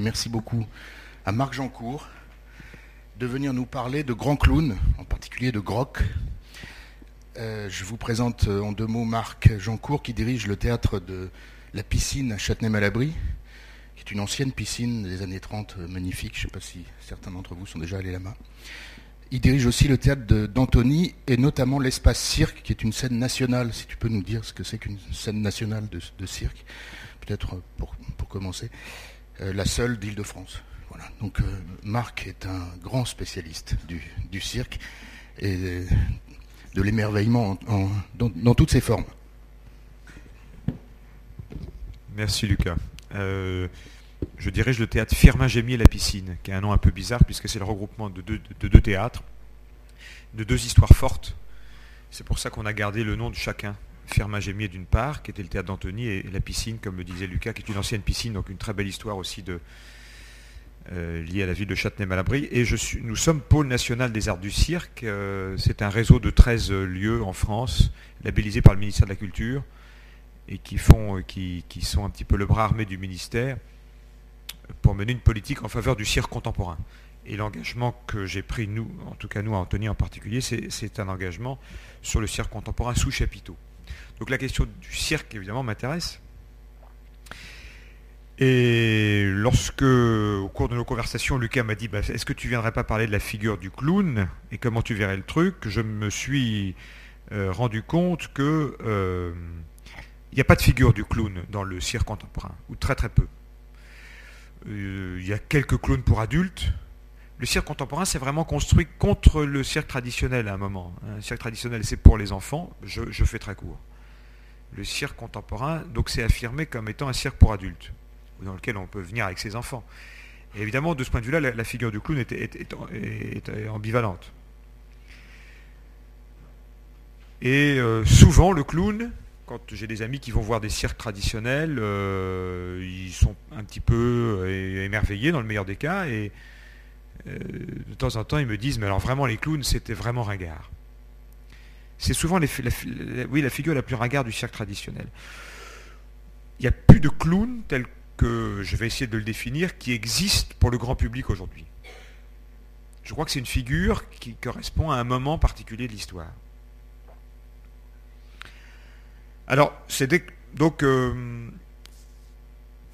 Merci beaucoup à Marc Jancourt de venir nous parler de grands clowns, en particulier de Groc. Euh, je vous présente euh, en deux mots Marc Jancourt qui dirige le théâtre de la piscine à Châtenay-Malabry, qui est une ancienne piscine des années 30 euh, magnifique. Je ne sais pas si certains d'entre vous sont déjà allés là-bas. Il dirige aussi le théâtre d'Antony et notamment l'espace cirque, qui est une scène nationale. Si tu peux nous dire ce que c'est qu'une scène nationale de, cirque, peut-être pour, commencer, la seule d'Île-de-France. Voilà. Donc Marc est un grand spécialiste du, cirque et de l'émerveillement dans, toutes ses formes. Merci Lucas. Euh, je dirige le théâtre Firmin Gémier La Piscine, qui a un nom un peu bizarre puisque c'est le regroupement de deux, théâtres, de deux histoires fortes. C'est pour ça qu'on a gardé le nom de chacun. Firmin Gémier d'une part, qui était le théâtre d'Antony, et La Piscine, comme le disait Lucas, qui est une ancienne piscine, donc une très belle histoire aussi euh, lié à la ville de Châtenay-Malabry. Et nous sommes pôle national des arts du cirque. Euh, c'est un réseau de 13 lieux en France, labellisés par le ministère de la Culture, et qui, font, euh, qui, qui sont un petit peu le bras armé du ministère pour mener une politique en faveur du cirque contemporain. Et l'engagement que j'ai pris, nous, en tout cas nous, à Anthony en particulier, c'est un engagement sur le cirque contemporain sous chapiteau. Donc la question du cirque, évidemment, m'intéresse. Et lorsque, au cours de nos conversations, Lucas m'a dit bah, Est-ce que tu viendrais pas parler de la figure du clown et comment tu verrais le truc? Je me suis euh, rendu compte que euh, il n'y a pas de figure du clown dans le cirque contemporain, ou très très peu. Euh, il y a quelques clowns pour adultes. Le cirque contemporain, c'est vraiment construit contre le cirque traditionnel à un moment. Un hein. cirque traditionnel, c'est pour les enfants. Je fais très court. Le cirque contemporain, donc, c'est affirmé comme étant un cirque pour adultes dans lequel on peut venir avec ses enfants. Évidemment, de ce point de vue-là, la, figure du clown est, ambivalente. Et euh, souvent, le clown, quand j'ai des amis qui vont voir des cirques traditionnels, euh, ils sont un petit peu euh, émerveillés dans le meilleur des cas, et de temps en temps, ils me disent, mais alors vraiment, les clowns, c'était vraiment ringard. C'est souvent la, figure la plus ringarde du cirque traditionnel. Il n'y a plus de clowns tels que je vais essayer de le définir, qui existe pour le grand public aujourd'hui. Je crois que c'est une figure qui correspond à un moment particulier de l'histoire. Alors, c'est donc euh,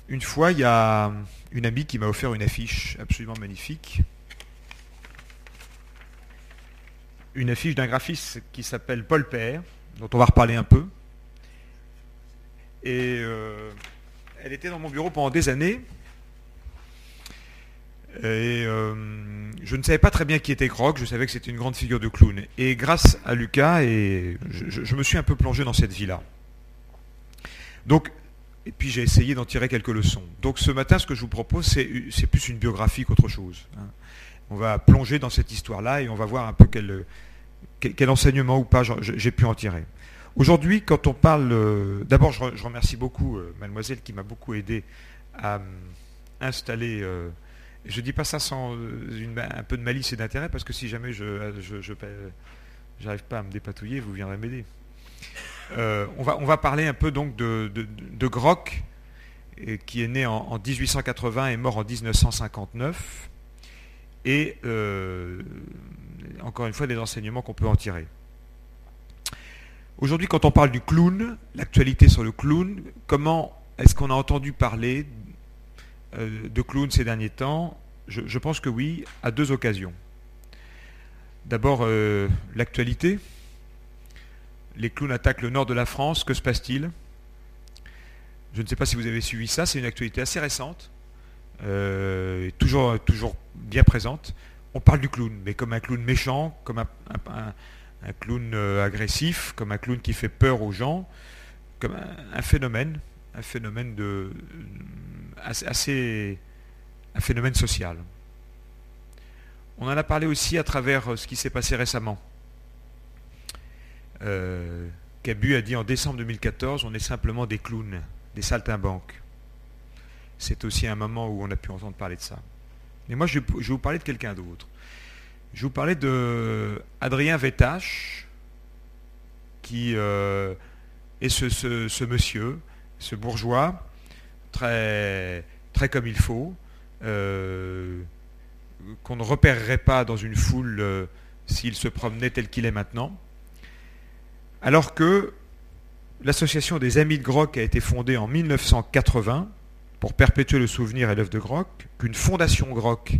une fois, il y a une amie qui m'a offert une affiche absolument magnifique. Une affiche d'un graphiste qui s'appelle Paul Père, dont on va reparler un peu. Et euh, elle était dans mon bureau pendant des années. Et euh, je ne savais pas très bien qui était Croc, je savais que c'était une grande figure de clown. Et grâce à Lucas, et je, me suis un peu plongé dans cette vie-là. Donc, et puis j'ai essayé d'en tirer quelques leçons. Donc ce matin, ce que je vous propose, c'est plus une biographie qu'autre chose. Hein. On va plonger dans cette histoire-là et on va voir un peu quel, enseignement ou pas j'ai pu en tirer. Aujourd'hui, quand on parle... Euh, d'abord, je, remercie beaucoup euh, mademoiselle qui m'a beaucoup aidé à installer... Euh, je ne dis pas ça sans un peu de malice et d'intérêt, parce que si jamais je n'arrive pas à me dépatouiller, vous viendrez m'aider. on, va, parler un peu donc de, de, Groc, qui est né en, 1880 et mort en 1959. Et encore une fois, des enseignements qu'on peut en tirer. Aujourd'hui, quand on parle du clown, l'actualité sur le clown, comment est-ce qu'on a entendu parler euh, de clown ces derniers temps? Je, pense que oui, à deux occasions. D'abord, euh, l'actualité. Les clowns attaquent le nord de la France. Que se passe-t-il? Je ne sais pas si vous avez suivi ça. C'est une actualité assez récente, euh, toujours, toujours bien présente. On parle du clown, mais comme un clown méchant, comme un clown euh, agressif, comme un clown qui fait peur aux gens, comme un, phénomène, un phénomène de assez, un phénomène social. On en a parlé aussi à travers euh, ce qui s'est passé récemment. Cabu a dit en décembre 2014, on est simplement des clowns, des saltimbanques. C'est aussi un moment où on a pu entendre parler de ça. Mais moi, je vais vous parler de quelqu'un d'autre. Je vous parlais de Adrien Vétache, qui euh, est ce, monsieur, ce bourgeois, très, très comme il faut, euh, qu'on ne repérerait pas dans une foule euh, s'il se promenait tel qu'il est maintenant. Alors que l'association des Amis de Groc a été fondée en 1980 pour perpétuer le souvenir et l'œuvre de Groc, qu'une fondation Groc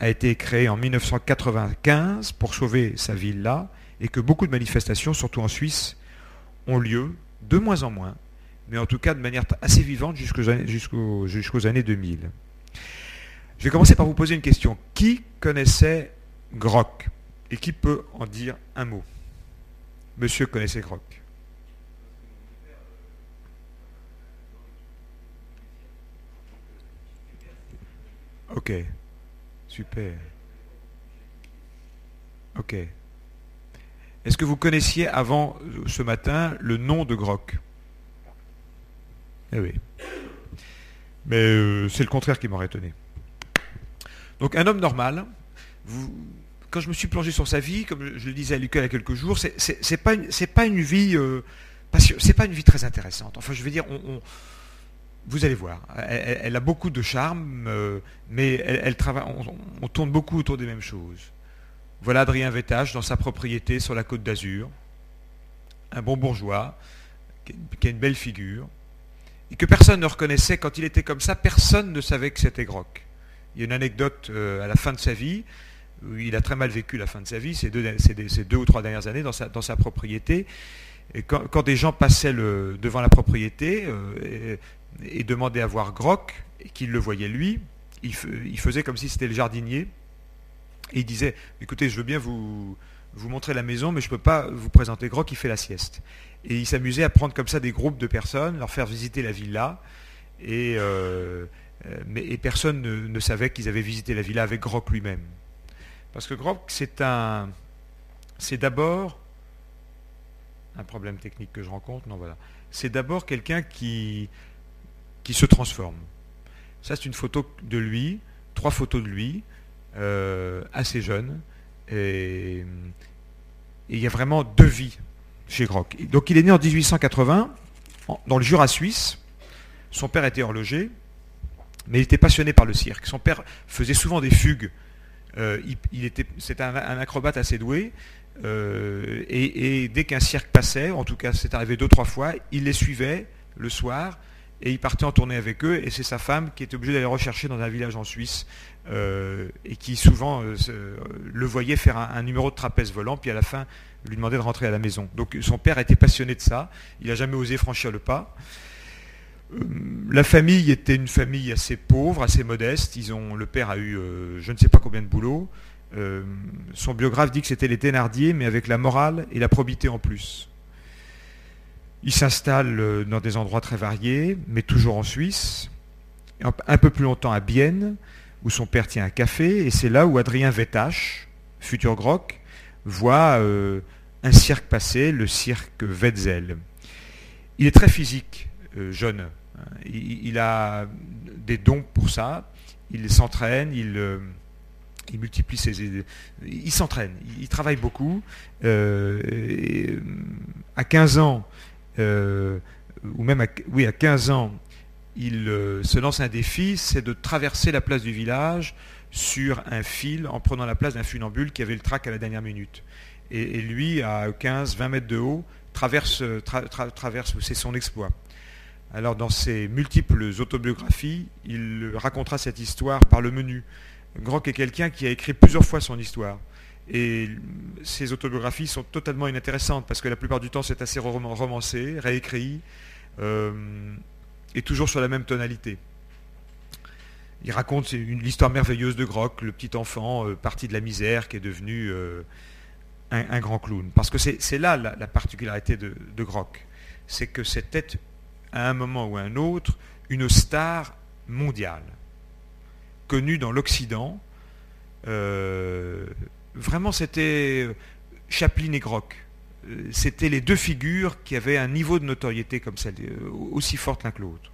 a été créée en 1995 pour sauver sa ville-là, et que beaucoup de manifestations, surtout en Suisse, ont lieu de moins en moins, mais en tout cas de manière assez vivante jusqu'aux années 2000. Je vais commencer par vous poser une question. Qui connaissait Groc Et qui peut en dire un mot? Monsieur connaissait Groc Ok, super. Ok. Est-ce que vous connaissiez avant euh, ce matin le nom de Groc Eh oui. Mais euh, c'est le contraire qui m'aurait étonné. Donc un homme normal, quand je me suis plongé sur sa vie, comme je le disais à Lucas il y a quelques jours, c'est pas, pas une vie très intéressante. Enfin, je veux dire, vous allez voir, elle, a beaucoup de charme, mais elle, travaille, on, tourne beaucoup autour des mêmes choses. Voilà Adrien Vétage dans sa propriété sur la côte d'Azur, un bon bourgeois, qui a une belle figure, et que personne ne reconnaissait quand il était comme ça, personne ne savait que c'était Groc. Il y a une anecdote euh, à la fin de sa vie, où il a très mal vécu la fin de sa vie, ces deux, ou trois dernières années dans sa, propriété. Et quand, des gens passaient devant la propriété euh, et, demandaient à voir Groc, et qu'ils le voyaient lui, il, il faisait comme si c'était le jardinier, et il disait, écoutez, je veux bien vous, vous montrer la maison, mais je ne peux pas vous présenter Gros qui fait la sieste. Et il s'amusait à prendre comme ça des groupes de personnes, leur faire visiter la villa, et, euh, mais, et personne ne, savait qu'ils avaient visité la villa avec Groc lui-même. Parce que Groc, c'est un, c'est d'abord un problème technique que je rencontre, non voilà. C'est d'abord quelqu'un qui, qui se transforme. Ça, c'est une photo de lui, trois photos de lui. Euh, assez jeune. Et, il y a vraiment deux vies chez Groc. Donc il est né en 1880 dans le Jura suisse. Son père était horloger, mais il était passionné par le cirque. Son père faisait souvent des fugues. Euh, il, était, c'était un, acrobate assez doué. Euh, et, et, dès qu'un cirque passait, en tout cas c'est arrivé deux trois fois, il les suivait le soir et il partait en tournée avec eux. Et c'est sa femme qui était obligée d'aller rechercher dans un village en Suisse euh, et qui souvent euh, le voyait faire un, numéro de trapèze volant, puis à la fin lui demandait de rentrer à la maison. Donc son père était passionné de ça, il n'a jamais osé franchir le pas. Euh, la famille était une famille assez pauvre, assez modeste. Le père a eu je ne sais pas combien de boulot. son biographe dit que c'était les Thénardier, mais avec la morale et la probité en plus. Il s'installe dans des endroits très variés, mais toujours en Suisse. Un peu plus longtemps à Bienne, où son père tient un café, et c'est là où Adrien Vétache, futur Groc, voit euh, un cirque passer, le cirque Wetzel. Il est très physique, euh, jeune. Il, a des dons pour ça. Il s'entraîne, il, euh, il, multiplie ses... Il s'entraîne, il, travaille beaucoup. à 15 ans, ou même oui, à 15 ans, il euh, se lance un défi, c'est de traverser la place du village sur un fil en prenant la place d'un funambule qui avait le trac à la dernière minute. Et, lui, à 15-20 mètres de haut, traverse, traverse c'est son exploit. Alors dans ses multiples autobiographies, il racontera cette histoire par le menu. Grock est quelqu'un qui a écrit plusieurs fois son histoire. Et ses autobiographies sont totalement inintéressantes parce que la plupart du temps c'est assez romancé, réécrit. Euh, et toujours sur la même tonalité. Il raconte l'histoire merveilleuse de Groc, le petit enfant euh, parti de la misère qui est devenu euh, un, grand clown. Parce que c'est là la, particularité de, de Groc. C'est que c'était à un moment ou à un autre une star mondiale, connue dans l'Occident. Euh, vraiment, c'était Chaplin et Groc. Euh, c'était les deux figures qui avaient un niveau de notoriété comme celle, euh, aussi forte l'un que l'autre.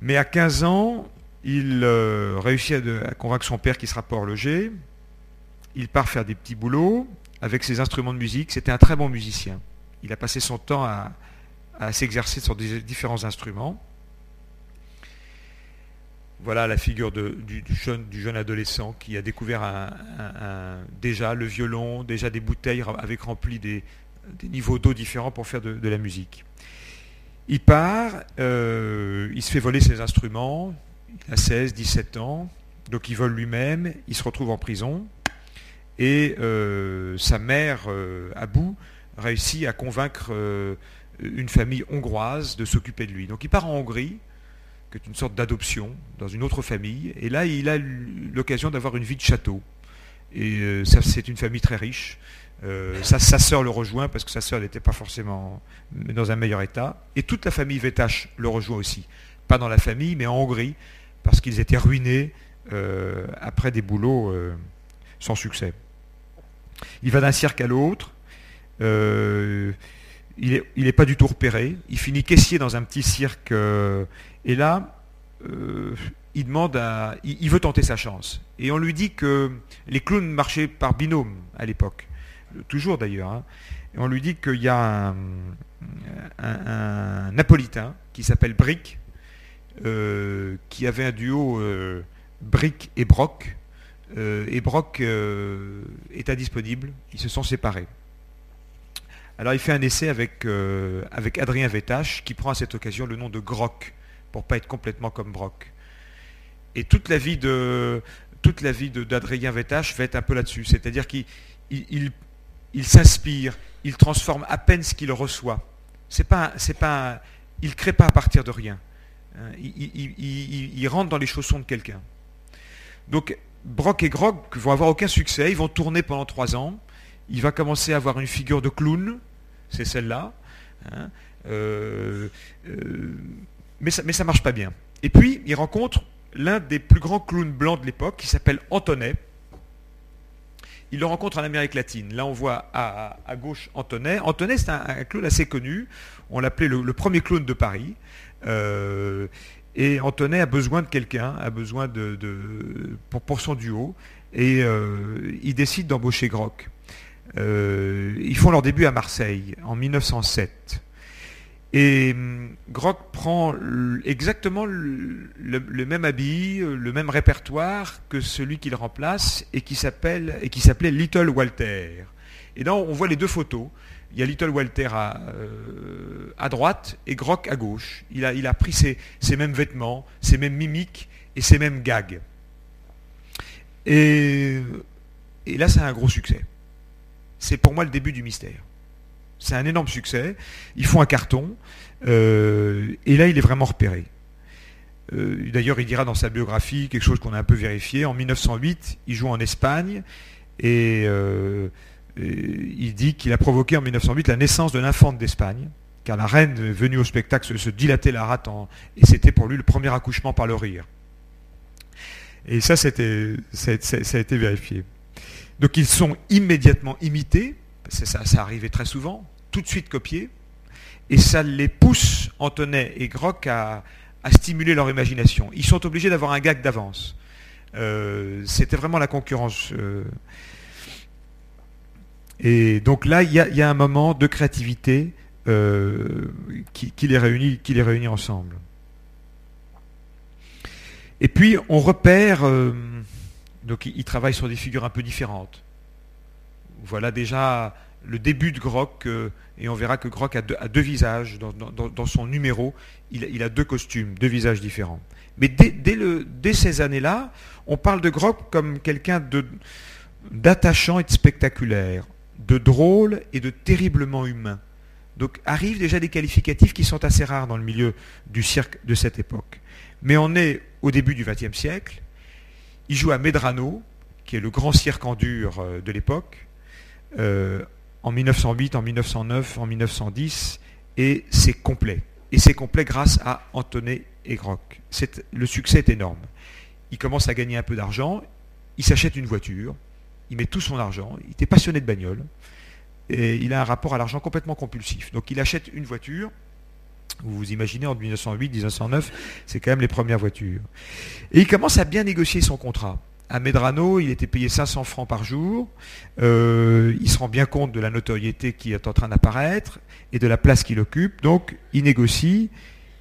Mais à 15 ans, il euh, réussit à, convaincre son père qui sera pas horloger. Il part faire des petits boulots avec ses instruments de musique. C'était un très bon musicien. Il a passé son temps à, s'exercer sur différents instruments. Voilà la figure du, jeune, adolescent qui a découvert déjà le violon, déjà des bouteilles avec rempli des, niveaux d'eau différents pour faire de, la musique. Il part, euh, il se fait voler ses instruments, il a 16, 17 ans, donc il vole lui-même, il se retrouve en prison, et euh, sa mère, euh, à bout, réussit à convaincre une famille hongroise de s'occuper de lui. Donc il part en Hongrie, qui est une sorte d'adoption dans une autre famille. Et là, il a l'occasion d'avoir une vie de château. Et euh, c'est une famille très riche. Euh, sa, sœur le rejoint parce que sa sœur n'était pas forcément dans un meilleur état. Et toute la famille Vétache le rejoint aussi. Pas dans la famille, mais en Hongrie, parce qu'ils étaient ruinés euh, après des boulots sans succès. Il va d'un cirque à l'autre il n'est pas du tout repéré. Il finit caissier dans un petit cirque. Euh, et là, euh, il veut tenter sa chance. Et on lui dit que les clowns marchaient par binôme à l'époque, toujours d'ailleurs. Hein. Et on lui dit qu'il y a un, napolitain qui s'appelle Brick, euh, qui avait un duo Brick et Brock. et Brock est indisponible. Ils se sont séparés. Alors il fait un essai avec, euh, avec Adrien Vétache, qui prend à cette occasion le nom de Groc, pour pas être complètement comme Brock. Et toute la vie de d'Adrien Vétache va être un peu là-dessus. C'est-à-dire qu'il il, s'inspire, il transforme à peine ce qu'il reçoit. C'est pas, pas, il crée pas à partir de rien. Hein, il, rentre dans les chaussons de quelqu'un. Donc Brock et Grock vont avoir aucun succès. Ils vont tourner pendant trois ans. Il va commencer à avoir une figure de clown c'est celle-là. Hein. Euh, euh, mais ça ne marche pas bien. Et puis, il rencontre l'un des plus grands clowns blancs de l'époque, qui s'appelle Antonet. Il le rencontre en Amérique latine. Là, on voit à, gauche Antonet. Antonet, c'est un, clown assez connu. On l'appelait le, premier clown de Paris. Euh, et Antonet a besoin de quelqu'un, a besoin de, pour, son duo. Et il décide d'embaucher Grock. Euh, ils font leur début à Marseille en 1907. Et hum, Grock prend exactement le, même habit, le même répertoire que celui qu'il remplace et qui s'appelle et qui s'appelait Little Walter. Et là, on voit les deux photos. Il y a Little Walter à, euh, droite et Grock à gauche. Il a, il a pris ses, mêmes vêtements, ses mêmes mimiques et ses mêmes gags. Et, et là, c'est un gros succès c'est pour moi le début du mystère. C'est un énorme succès. Ils font un carton. Euh, et là, il est vraiment repéré. Euh, d'ailleurs, il dira dans sa biographie quelque chose qu'on a un peu vérifié. En 1908, il joue en Espagne et, euh, il dit qu'il a provoqué en 1908 la naissance de l'infante d'Espagne, car la reine venue au spectacle se, dilatait la rate et c'était pour lui le premier accouchement par le rire. Et ça, ça a été vérifié. Donc ils sont immédiatement imités, ça, arrivait très souvent, tout de suite copiés, et ça les pousse, Antonet et Grock, à, stimuler leur imagination. Ils sont obligés d'avoir un gag d'avance. Euh, c'était vraiment la concurrence. Euh. Et donc là, il y, a un moment de créativité euh, qui, les réunit, qui les réunit ensemble. Et puis, on repère donc il, travaille sur des figures un peu différentes. Voilà déjà le début de Grock, euh, et on verra que Grock a deux, visages. Dans, son numéro, il, a deux costumes, deux visages différents. Mais dès, ces années-là, on parle de Grock comme quelqu'un d'attachant et de spectaculaire, de drôle et de terriblement humain. Donc arrivent déjà des qualificatifs qui sont assez rares dans le milieu du cirque de cette époque. Mais on est au début du XXe siècle, il joue à Medrano, qui est le grand cirque en dur euh, de l'époque, euh, en 1908, en 1909, en 1910, et c'est complet. Et c'est complet grâce à Antonet et Grock. Le succès est énorme. Il commence à gagner un peu d'argent, il s'achète une voiture, il met tout son argent, il était passionné de bagnole, et il a un rapport à l'argent complètement compulsif. Donc il achète une voiture, vous vous imaginez, en 1908, 1909, c'est quand même les premières voitures. Et il commence à bien négocier son contrat. À Medrano, il était payé 500 francs par jour. Euh, il se rend bien compte de la notoriété qui est en train d'apparaître et de la place qu'il occupe. Donc, il négocie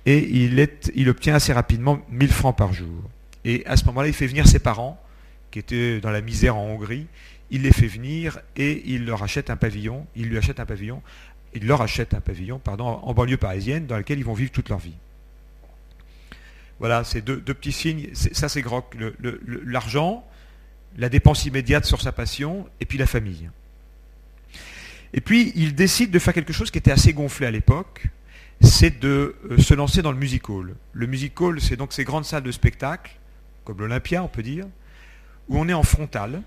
et il, obtient assez rapidement 1000 francs par jour. Et à ce moment-là, il fait venir ses parents, qui étaient dans la misère en Hongrie. Il les fait venir et il leur achète un pavillon. Il lui achète un pavillon. Il leur achète un pavillon, en banlieue parisienne, dans lequel ils vont vivre toute leur vie. Voilà, c'est deux, petits signes. Ça, c'est Groc. L'argent, la dépense immédiate sur sa passion, et puis la famille. Et puis, il décide de faire quelque chose qui était assez gonflé à l'époque, c'est de euh, se lancer dans le music hall. Le music hall, c'est donc ces grandes salles de spectacle, comme l'Olympia, on peut dire, où on est en frontal,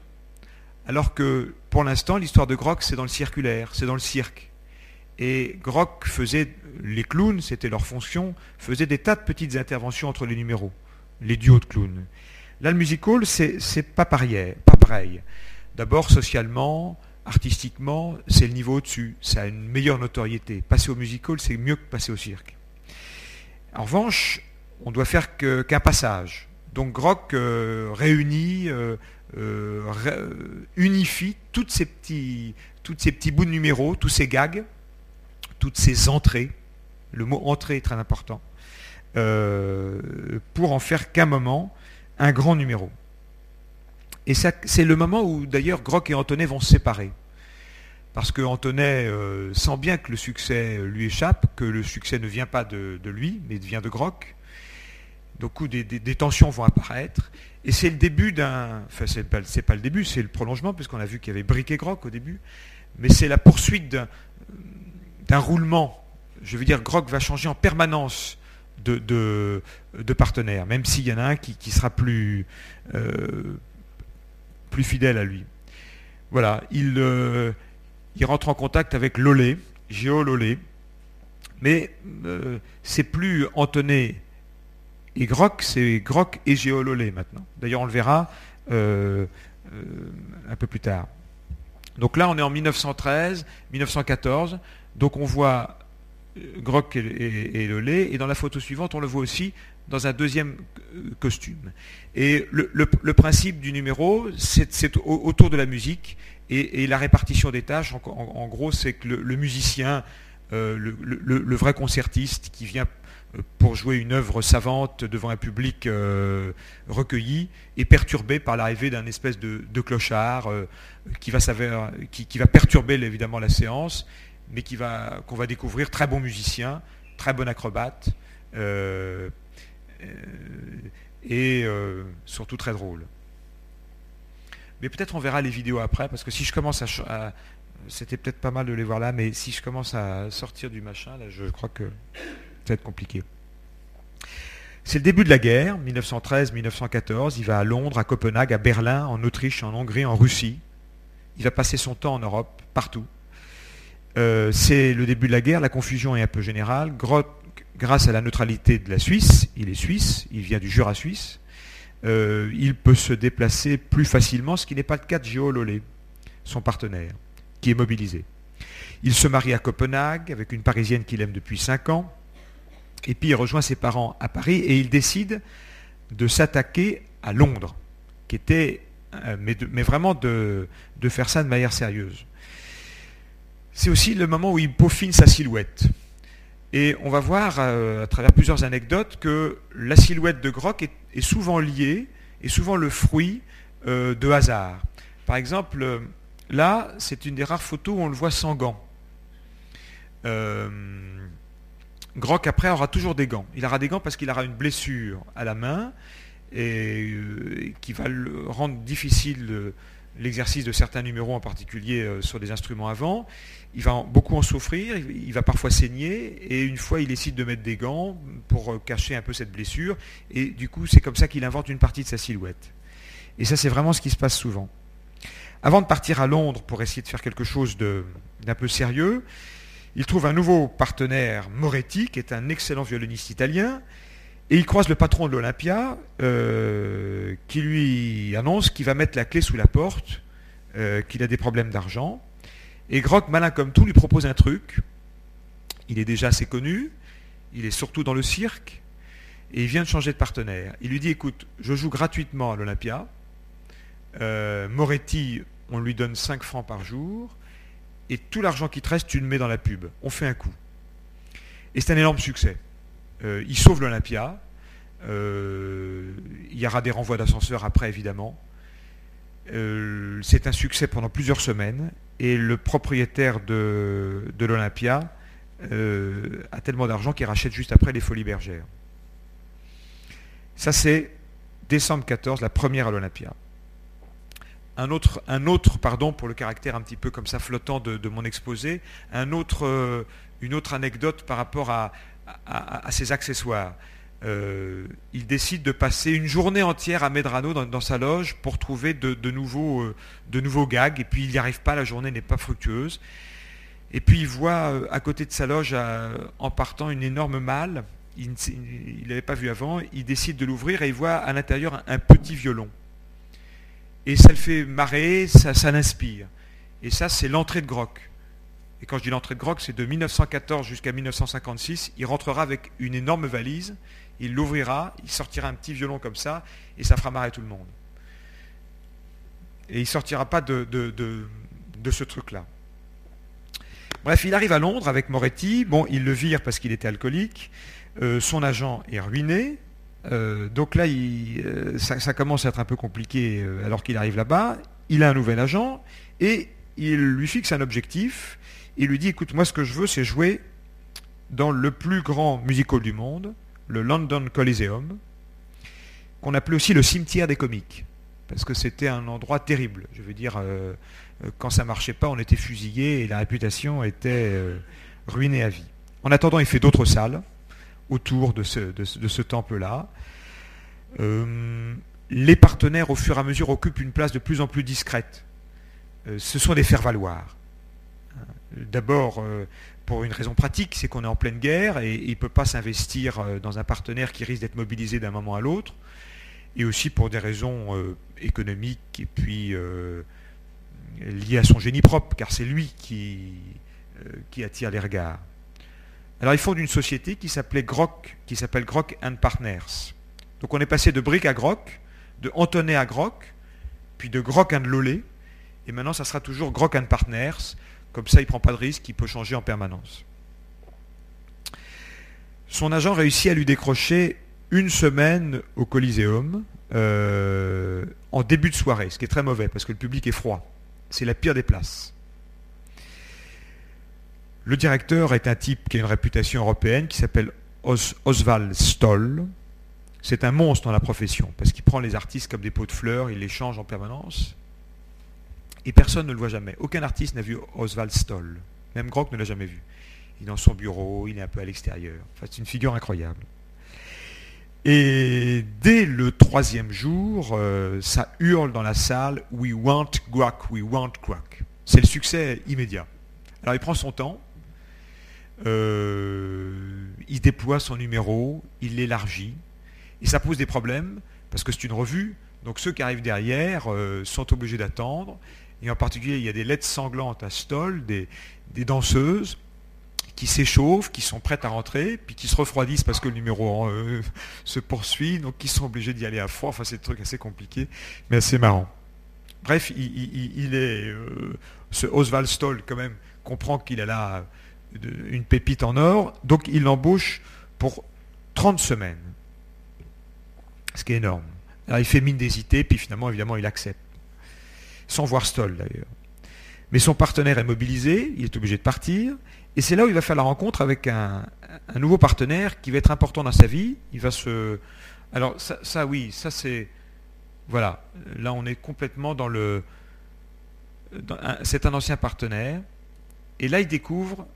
alors que pour l'instant, l'histoire de Groc, c'est dans le circulaire, c'est dans le cirque. Et Groc faisait, les clowns, c'était leur fonction, faisait des tas de petites interventions entre les numéros, les duos de clowns. Là, le music hall, c'est pas pareil. D'abord, socialement, artistiquement, c'est le niveau au-dessus. Ça a une meilleure notoriété. Passer au music hall, c'est mieux que passer au cirque. En revanche, on doit faire qu'un passage. Donc Groc euh, réunit, euh, euh, unifie toutes ces, petits, toutes ces petits bouts de numéros, tous ces gags, toutes ces entrées. Le mot entrée est très important. pour en faire qu'un moment un grand numéro. Et c'est le moment où d'ailleurs Groc et Antonet vont se séparer. Parce que Antonet euh, sent bien que le succès lui échappe, que le succès ne vient pas de, lui, mais vient de Groc. Donc des, des, tensions vont apparaître. Et c'est le début d'un. Enfin, c'est pas, pas le début, c'est le prolongement, puisqu'on a vu qu'il y avait Brick et Groc au début. Mais c'est la poursuite d'un roulement. Je veux dire, Groc va changer en permanence de, de, partenaires, même s'il y en a un qui, sera plus, euh, plus fidèle à lui. Voilà, il, euh, il rentre en contact avec Lolé, Géo Lolé, mais euh, c'est plus Antoné et Groc, c'est Groc et Géo Lolé maintenant. D'ailleurs, on le verra un peu plus tard. Donc là, on est en 1913, 1914, donc on voit Groc et, le lait. Et dans la photo suivante, on le voit aussi dans un deuxième euh, costume. Et le, principe du numéro, c'est autour de la musique et, la répartition des tâches. En, gros, c'est que le, musicien, euh, le, vrai concertiste qui vient euh, pour jouer une œuvre savante devant un public recueilli est perturbé par l'arrivée d'un espèce de, clochard qui, va perturber évidemment la séance mais qu'on va découvrir très bon musicien, très bon acrobate, euh, euh, et euh, surtout très drôle. Mais peut-être on verra les vidéos après, parce que si je commence à... c'était peut-être pas mal de les voir là, mais si je commence à sortir du machin, là, je crois que ça va être compliqué. C'est le début de la guerre, 1913-1914. Il va à Londres, à Copenhague, à Berlin, en Autriche, en Hongrie, en Russie. Il va passer son temps en Europe, partout. Euh, c'est le début de la guerre, la confusion est un peu générale. grâce à la neutralité de la Suisse, il est suisse, il vient du Jura suisse, euh, il peut se déplacer plus facilement, ce qui n'est pas le cas de Géo Lolé, son partenaire, qui est mobilisé. Il se marie à Copenhague avec une Parisienne qu'il aime depuis 5 ans, et puis il rejoint ses parents à Paris et il décide de s'attaquer à Londres, euh, mais, vraiment de faire ça de manière sérieuse c'est aussi le moment où il peaufine sa silhouette. Et on va voir euh, à travers plusieurs anecdotes que la silhouette de Groc est, souvent liée, est souvent le fruit euh, de hasard. Par exemple, euh, là, c'est une des rares photos où on le voit sans gants. Groc, après, aura toujours des gants. Il aura des gants parce qu'il aura une blessure à la main qui va rendre difficile l'exercice de certains numéros, en particulier sur des instruments avant il va beaucoup en souffrir, il va parfois saigner, et une fois il décide de mettre des gants pour euh, cacher un peu cette blessure, et du coup c'est comme ça qu'il invente une partie de sa silhouette. Et ça c'est vraiment ce qui se passe souvent. Avant de partir à Londres pour essayer de faire quelque chose d'un peu sérieux, il trouve un nouveau partenaire, Moretti, qui est un excellent violoniste italien, et il croise le patron de l'Olympia, euh, qui lui annonce qu'il va mettre la clé sous la porte, euh, qu'il a des problèmes d'argent, et Groc, malin comme tout, lui propose un truc. Il est déjà assez connu, il est surtout dans le cirque, et il vient de changer de partenaire. Il lui dit, écoute, je joue gratuitement à l'Olympia. Euh, Moretti, on lui donne 5 francs par jour, et tout l'argent qui te reste, tu le mets dans la pub. On fait un coup. Et c'est un énorme succès. Euh, il sauve l'Olympia. il y aura des renvois d'ascenseur après, évidemment. C'est un succès pendant plusieurs semaines. Et le propriétaire de, de l'Olympia a tellement d'argent qu'il rachète juste après les Folies Bergères. Ça, c'est décembre 14, la première à l'Olympia. Un autre, un autre, pardon pour le caractère un petit peu comme ça flottant de, mon exposé, un autre, euh, une autre anecdote par rapport à, à, ces accessoires. Euh, il décide de passer une journée entière à Medrano dans, sa loge pour trouver de, nouveaux, euh, de nouveaux gags, et puis il n'y arrive pas, la journée n'est pas fructueuse. Et puis il voit à côté de sa loge, en partant, une énorme malle il ne l'avait pas vu avant, il décide de l'ouvrir et il voit à l'intérieur un, petit violon. Et ça le fait marrer, ça, l'inspire. Et ça, c'est l'entrée de Grock. Et quand je dis l'entrée de Grock, c'est de 1914 jusqu'à 1956. Il rentrera avec une énorme valise, il l'ouvrira, il sortira un petit violon comme ça, et ça fera marrer tout le monde. Et il ne sortira pas de, ce truc-là. Bref, il arrive à Londres avec Moretti. Bon, il le vire parce qu'il était alcoolique. Euh, son agent est ruiné. Euh, donc là, euh, ça, commence à être un peu compliqué alors qu'il arrive là-bas. Il a un nouvel agent et il lui fixe un objectif. Il lui dit, écoute, moi ce que je veux, c'est jouer dans le plus grand musical du monde, le London Coliseum, qu'on appelait aussi le cimetière des comiques, parce que c'était un endroit terrible. Je veux dire, quand ça marchait pas, on était fusillé et la réputation était ruinée à vie. En attendant, il fait d'autres salles autour de ce, temple-là. Euh, les partenaires, au fur et à mesure, occupent une place de plus en plus discrète. Euh, ce sont des faire-valoir. D'abord, euh, pour une raison pratique, c'est qu'on est en pleine guerre et il ne peut pas s'investir dans un partenaire qui risque d'être mobilisé d'un moment à l'autre. Et aussi pour des raisons économiques et puis liées à son génie propre, car c'est lui qui, qui attire les regards. Alors ils fondent une société qui s'appelait Grok, qui s'appelle Grok and Partners. Donc on est passé de Brick à Grok, de Antonet à Grok, puis de Grok and Lolé, et maintenant ça sera toujours Grok and Partners. Comme ça, il ne prend pas de risque, il peut changer en permanence. Son agent réussit à lui décrocher une semaine au Coliseum euh, en début de soirée, ce qui est très mauvais parce que le public est froid. C'est la pire des places. Le directeur est un type qui a une réputation européenne qui s'appelle Oswald Stoll. C'est un monstre dans la profession parce qu'il prend les artistes comme des pots de fleurs, il les change en permanence. Et personne ne le voit jamais. Aucun artiste n'a vu Oswald Stoll. Même Grock ne l'a jamais vu. Il est dans son bureau, il est un peu à l'extérieur. Enfin, c'est une figure incroyable. Et dès le troisième jour, euh, ça hurle dans la salle We want Grock, we want Grock. C'est le succès immédiat. Alors il prend son temps, euh, il déploie son numéro, il l'élargit, et ça pose des problèmes, parce que c'est une revue, donc ceux qui arrivent derrière euh, sont obligés d'attendre, et en particulier il y a des lettres sanglantes à Stoll, des, danseuses, qui s'échauffent, qui sont prêtes à rentrer, puis qui se refroidissent parce que le numéro euh, se poursuit, donc qui sont obligés d'y aller à froid. Enfin, c'est des trucs assez compliqués, mais assez marrant. Bref, il, est. ce Oswald Stoll, quand même, comprend qu'il a là une pépite en or, donc il l'embauche pour 30 semaines. Ce qui est énorme. Alors il fait mine d'hésiter, puis finalement, évidemment, il accepte. Sans voir Stoll d'ailleurs. Mais son partenaire est mobilisé, il est obligé de partir, et c'est là où il va faire la rencontre avec un, nouveau partenaire qui va être important dans sa vie. Il va se. Alors, ça, oui, ça c'est. Voilà, là on est complètement dans le. C'est un ancien partenaire, et là il découvre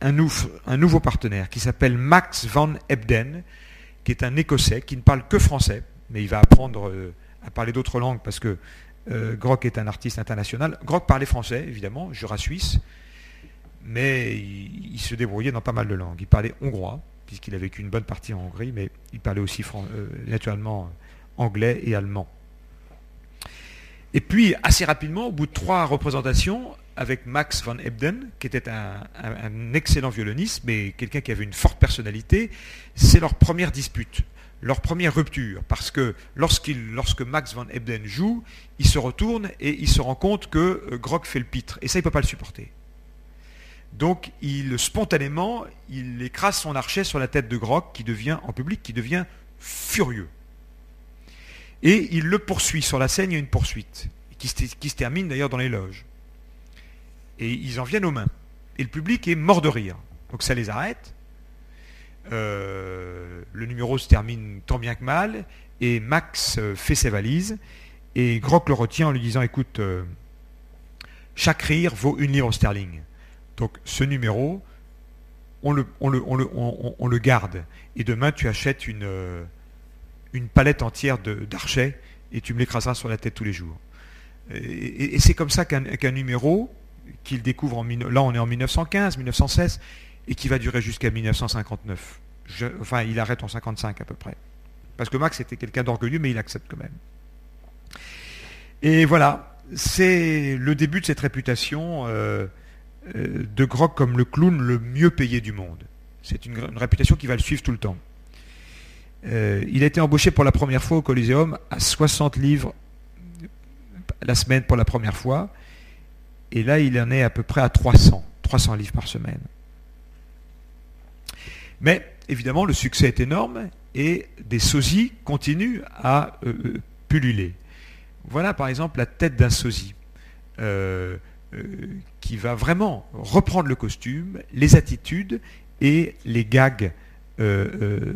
un, nouveau partenaire qui s'appelle Max Van Ebden, qui est un Écossais qui ne parle que français, mais il va apprendre euh, à parler d'autres langues parce que euh, Grock est un artiste international. Grock parlait français, évidemment, jura suisse, mais il, se débrouillait dans pas mal de langues. Il parlait hongrois, puisqu'il a vécu une bonne partie en Hongrie, mais il parlait aussi euh, naturellement anglais et allemand. Et puis, assez rapidement, au bout de trois représentations, avec Max van Ebden, qui était un, excellent violoniste, mais quelqu'un qui avait une forte personnalité, c'est leur première dispute, leur première rupture, parce que lorsque Max van Ebden joue, il se retourne et il se rend compte que euh, Grock fait le pitre, et ça, il ne peut pas le supporter. Donc, il spontanément, il écrase son archet sur la tête de Grock, qui devient, en public, qui devient furieux. Et il le poursuit. Sur la scène, il y a une poursuite, qui se, termine d'ailleurs dans les loges. Et ils en viennent aux mains. Et le public est mort de rire. Donc ça les arrête. Euh, le numéro se termine tant bien que mal. Et Max euh, fait ses valises. Et Grock le retient en lui disant, écoute, euh, chaque rire vaut une livre sterling. Donc ce numéro, on le, garde. Et demain, tu achètes une, une palette entière d'archets et tu me l'écraseras sur la tête tous les jours. Et, c'est comme ça qu'un numéro qu'il découvre en... Là, on est en 1915, 1916, et qui va durer jusqu'à 1959. enfin, il arrête en 55 à peu près. Parce que Max était quelqu'un d'orgueilleux, mais il accepte quand même. Et voilà, c'est le début de cette réputation euh, euh, de Grog comme le clown le mieux payé du monde. C'est une, réputation qui va le suivre tout le temps. Euh, il a été embauché pour la première fois au Coliseum à 60 livres la semaine pour la première fois. Et là, il en est à peu près à 300, 300 livres par semaine. Mais évidemment, le succès est énorme et des sosies continuent à pulluler. Voilà par exemple la tête d'un sosie euh, euh, qui va vraiment reprendre le costume, les attitudes et les gags euh,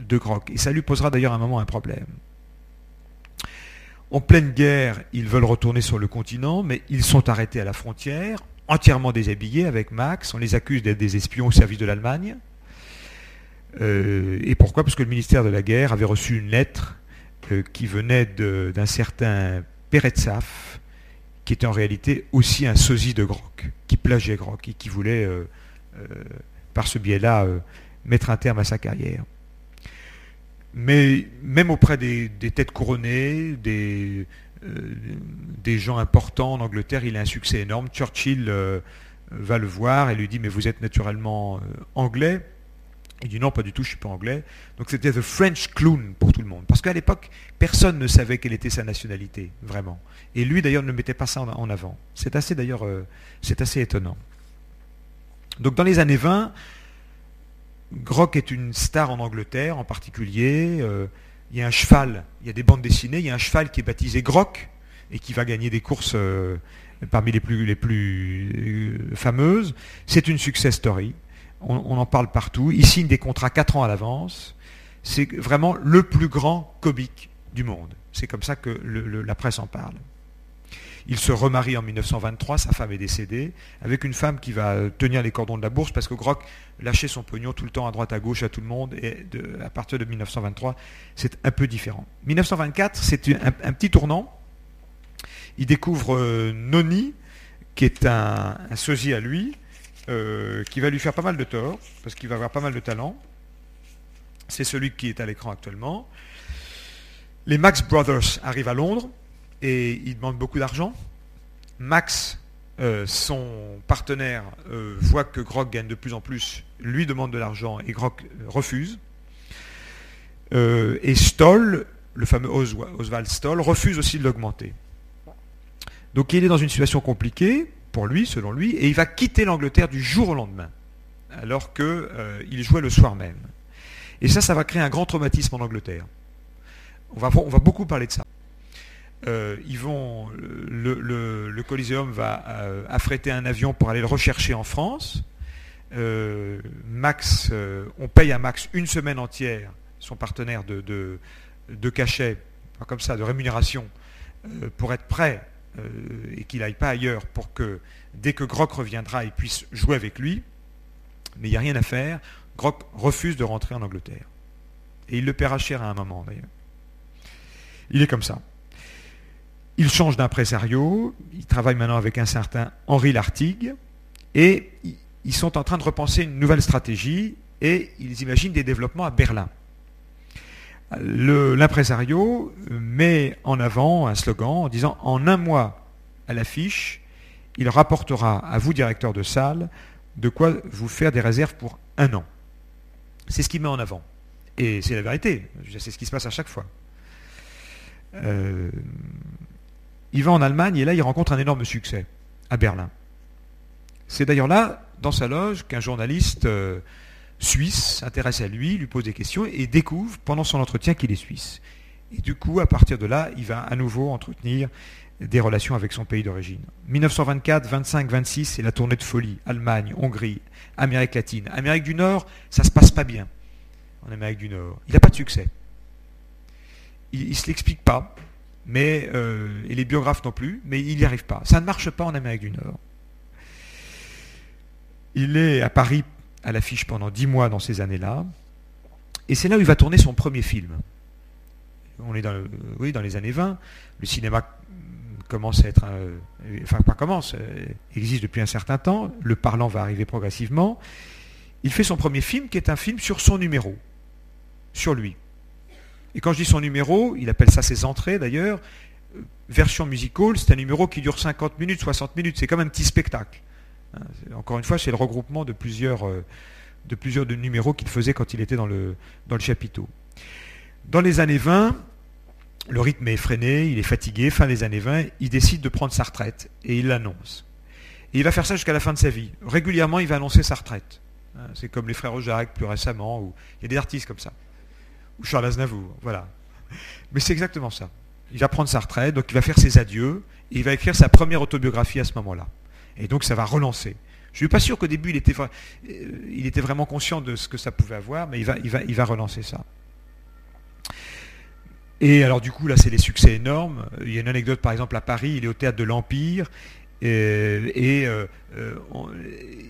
de Grock. Et ça lui posera d'ailleurs un moment un problème. En pleine guerre, ils veulent retourner sur le continent, mais ils sont arrêtés à la frontière, entièrement déshabillés avec Max. On les accuse d'être des espions au service de l'Allemagne. Et pourquoi? Parce que le ministère de la Guerre avait reçu une lettre qui venait d'un certain Peretsaf, qui était en réalité aussi un sosie de Grock, qui plageait Grock et qui voulait, euh, euh, par ce biais-là, euh, mettre un terme à sa carrière. Mais même auprès des, têtes couronnées, des, gens importants en Angleterre, il a un succès énorme. Churchill va le voir et lui dit, mais vous êtes naturellement anglais il dit non, pas du tout, je suis pas anglais. Donc c'était The French Clown pour tout le monde. Parce qu'à l'époque, personne ne savait quelle était sa nationalité, vraiment. Et lui, d'ailleurs, ne mettait pas ça en avant. C'est assez, d'ailleurs, euh, c'est assez étonnant. Donc dans les années 20, Grock est une star en Angleterre, en particulier. Euh, il y a un cheval, il y a des bandes dessinées, il y a un cheval qui est baptisé Grock et qui va gagner des courses euh, parmi les plus, les plus fameuses. C'est une success story on, en parle partout. Il signe des contrats 4 ans à l'avance. C'est vraiment le plus grand comique du monde. C'est comme ça que la presse en parle. Il se remarie en 1923, sa femme est décédée, avec une femme qui va tenir les cordons de la bourse, parce que Grock lâchait son pognon tout le temps à droite à gauche à tout le monde, et à partir de 1923, c'est un peu différent. 1924, c'est un, petit tournant. Il découvre euh, Noni, qui est un, un sosie à lui, euh, qui va lui faire pas mal de tort, parce qu'il va avoir pas mal de talent. C'est celui qui est à l'écran actuellement. Les Max Brothers arrivent à Londres et ils demandent beaucoup d'argent. Max, euh, son partenaire, euh, voit que Grog gagne de plus en plus, lui demande de l'argent et Grog refuse. et Stoll, le fameux Oswald Stoll, refuse aussi de l'augmenter. Donc il est dans une situation compliquée pour lui, selon lui, et il va quitter l'Angleterre du jour au lendemain, alors qu'il euh, jouait le soir même. Et ça, ça va créer un grand traumatisme en Angleterre. On va, beaucoup parler de ça. Euh, ils vont, le, Coliseum va euh, affréter un avion pour aller le rechercher en France. Max, on paye à Max une semaine entière, son partenaire de, de, cachet, comme ça, de rémunération, pour être prêt euh, et qu'il n'aille pas ailleurs pour que dès que Grock reviendra, il puisse jouer avec lui. Mais il n'y a rien à faire. Grock refuse de rentrer en Angleterre. Et il le paiera cher à un moment d'ailleurs. Il est comme ça. Il change d'impresario, il travaille maintenant avec un certain Henri Lartigue, et ils sont en train de repenser une nouvelle stratégie, et ils imaginent des développements à Berlin l'impresario met en avant un slogan en disant en un mois à l'affiche, il rapportera à vous, directeur de salle, de quoi vous faire des réserves pour un an. C'est ce qu'il met en avant. Et c'est la vérité, c'est ce qui se passe à chaque fois. Euh, il va en Allemagne et là il rencontre un énorme succès à Berlin. C'est d'ailleurs là, dans sa loge, qu'un journaliste euh, suisse s'intéresse à lui, lui pose des questions et découvre pendant son entretien qu'il est suisse. Et du coup, à partir de là, il va à nouveau entretenir des relations avec son pays d'origine. 1924, 25, 26, c'est la tournée de folie. Allemagne, Hongrie, Amérique latine. Amérique du Nord, ça se passe pas bien en Amérique du Nord. Il n'a pas de succès. Il ne se l'explique pas, mais, euh, et les biographes non plus, mais il n'y arrive pas. Ça ne marche pas en Amérique du Nord. Il est à Paris à l'affiche pendant dix mois dans ces années-là, et c'est là où il va tourner son premier film. On est dans, les années 20. Le cinéma commence à être, enfin pas commence, euh, existe depuis un certain temps. Le parlant va arriver progressivement. Il fait son premier film qui est un film sur son numéro, sur lui. Et quand je dis son numéro, il appelle ça ses entrées d'ailleurs. Euh, version musicale, c'est un numéro qui dure 50 minutes, 60 minutes. C'est comme un petit spectacle. Hein, encore une fois, c'est le regroupement de plusieurs, euh, de plusieurs de numéros qu'il faisait quand il était dans le, chapiteau. Dans les années 20, le rythme est freiné, il est fatigué, fin des années 20, il décide de prendre sa retraite et il l'annonce. Et il va faire ça jusqu'à la fin de sa vie. Régulièrement, il va annoncer sa retraite. Hein, c'est comme les frères Jacques plus récemment, ou il y a des artistes comme ça. Ou Charles Aznavour, voilà. Mais c'est exactement ça. Il va prendre sa retraite, donc il va faire ses adieux, et il va écrire sa première autobiographie à ce moment-là. Et donc ça va relancer. Je ne suis pas sûr qu'au début il était, euh, il était, vraiment conscient de ce que ça pouvait avoir, mais il va, relancer ça. Et alors du coup, là, c'est des succès énormes. Il y a une anecdote, par exemple, à Paris, il est au théâtre de l'Empire. Et, euh, euh,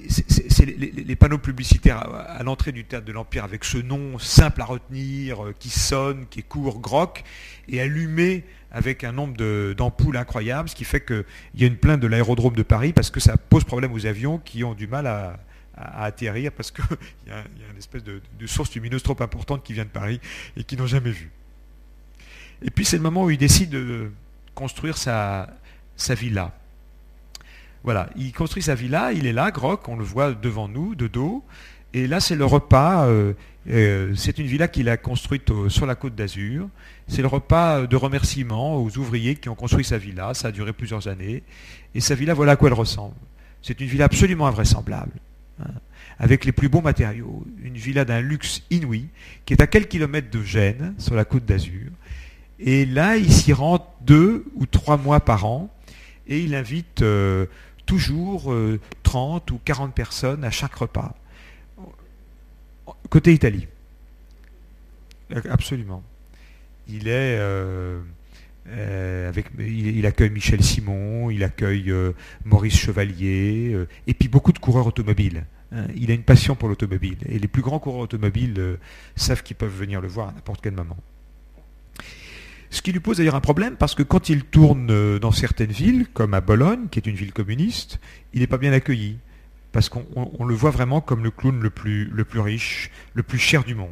c'est les, panneaux publicitaires à, l'entrée du théâtre de l'Empire avec ce nom simple à retenir, euh, qui sonne, qui est court, groc, et allumé avec un nombre d'ampoules incroyables, ce qui fait qu'il y a une plainte de l'aérodrome de Paris parce que ça pose problème aux avions qui ont du mal à, atterrir parce qu'il y, a une espèce de, de source lumineuse trop importante qui vient de Paris et qui n'ont jamais vu. Et puis c'est le moment où il décide de construire sa, sa villa. Voilà, il construit sa villa, il est là, Groc, on le voit devant nous, de dos. Et là, c'est le repas. Euh, euh, c'est une villa qu'il a construite sur la côte d'Azur. C'est le repas de remerciement aux ouvriers qui ont construit sa villa. Ça a duré plusieurs années. Et sa villa, voilà à quoi elle ressemble. C'est une villa absolument invraisemblable. Hein, avec les plus beaux matériaux. Une villa d'un luxe inouï, qui est à quelques kilomètres de Gênes, sur la côte d'Azur. Et là, il s'y rend deux ou trois mois par an. Et il invite euh, toujours 30 euh, ou 40 personnes à chaque repas. Côté Italie. Absolument. Euh, euh, il, accueille Michel Simon, il accueille Maurice Chevalier, et puis beaucoup de coureurs automobiles. Hein. Il a une passion pour l'automobile, et les plus grands coureurs automobiles savent qu'ils peuvent venir le voir à n'importe quel moment. Ce qui lui pose d'ailleurs un problème parce que quand il tourne euh, dans certaines villes, comme à Bologne, qui est une ville communiste, il n'est pas bien accueilli. Parce qu'on le voit vraiment comme le clown le plus, riche, le plus cher du monde.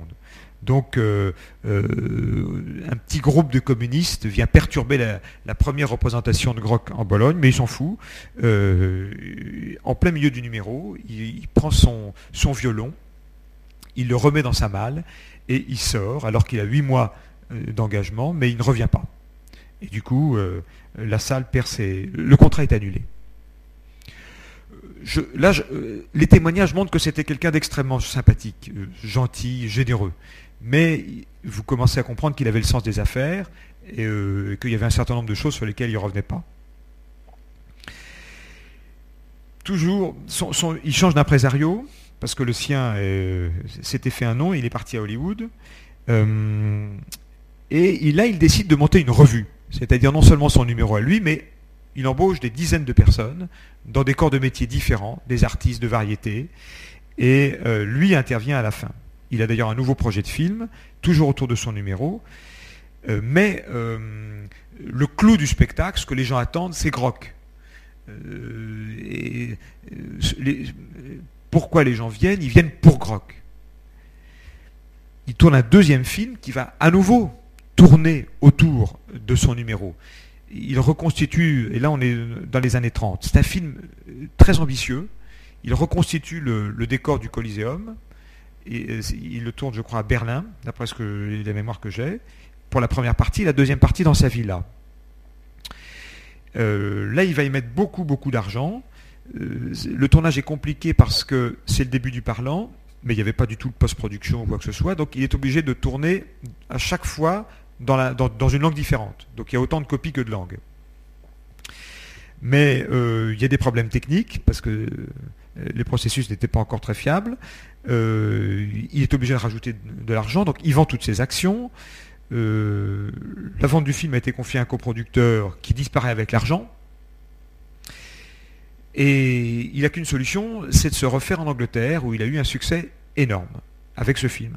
Donc euh, euh, un petit groupe de communistes vient perturber la, première représentation de Grock en Bologne, mais il s'en fout. en plein milieu du numéro, il, prend son, violon, il le remet dans sa malle et il sort alors qu'il a huit mois euh, d'engagement, mais il ne revient pas. Et du coup, euh, la salle perd ses... Le contrat est annulé. Euh, les témoignages montrent que c'était quelqu'un d'extrêmement sympathique, gentil, généreux. Mais vous commencez à comprendre qu'il avait le sens des affaires et qu'il y avait un certain nombre de choses sur lesquelles il ne revenait pas. Toujours, il change d'impresario, parce que le sien s'était fait un nom, il est parti à Hollywood. Et là, il décide de monter une revue, c'est-à-dire non seulement son numéro à lui, mais il embauche des dizaines de personnes dans des corps de métiers différents, des artistes de variété, et euh, lui intervient à la fin. Il a d'ailleurs un nouveau projet de film, toujours autour de son numéro, euh, mais euh, le clou du spectacle, ce que les gens attendent, c'est Grock. pourquoi les gens viennent Ils viennent pour Grock. Il tourne un deuxième film qui va à nouveau tourner autour de son numéro. Il reconstitue, et là on est dans les années 30, c'est un film très ambitieux, il reconstitue le, décor du Coliseum, et euh, il le tourne je crois à Berlin, d'après ce que, la mémoire que j'ai, pour la première partie, la deuxième partie dans sa villa. Euh, là il va y mettre beaucoup beaucoup d'argent, euh, le tournage est compliqué parce que c'est le début du parlant, mais il n'y avait pas du tout de post-production ou quoi que ce soit, donc il est obligé de tourner à chaque fois dans, une langue différente. Donc il y a autant de copies que de langues. Mais euh, il y a des problèmes techniques, parce que euh, les processus n'étaient pas encore très fiables. Euh, il est obligé de rajouter de, l'argent, donc il vend toutes ses actions. la vente du film a été confiée à un coproducteur qui disparaît avec l'argent. Et il n'a qu'une solution, c'est de se refaire en Angleterre, où il a eu un succès énorme avec ce film.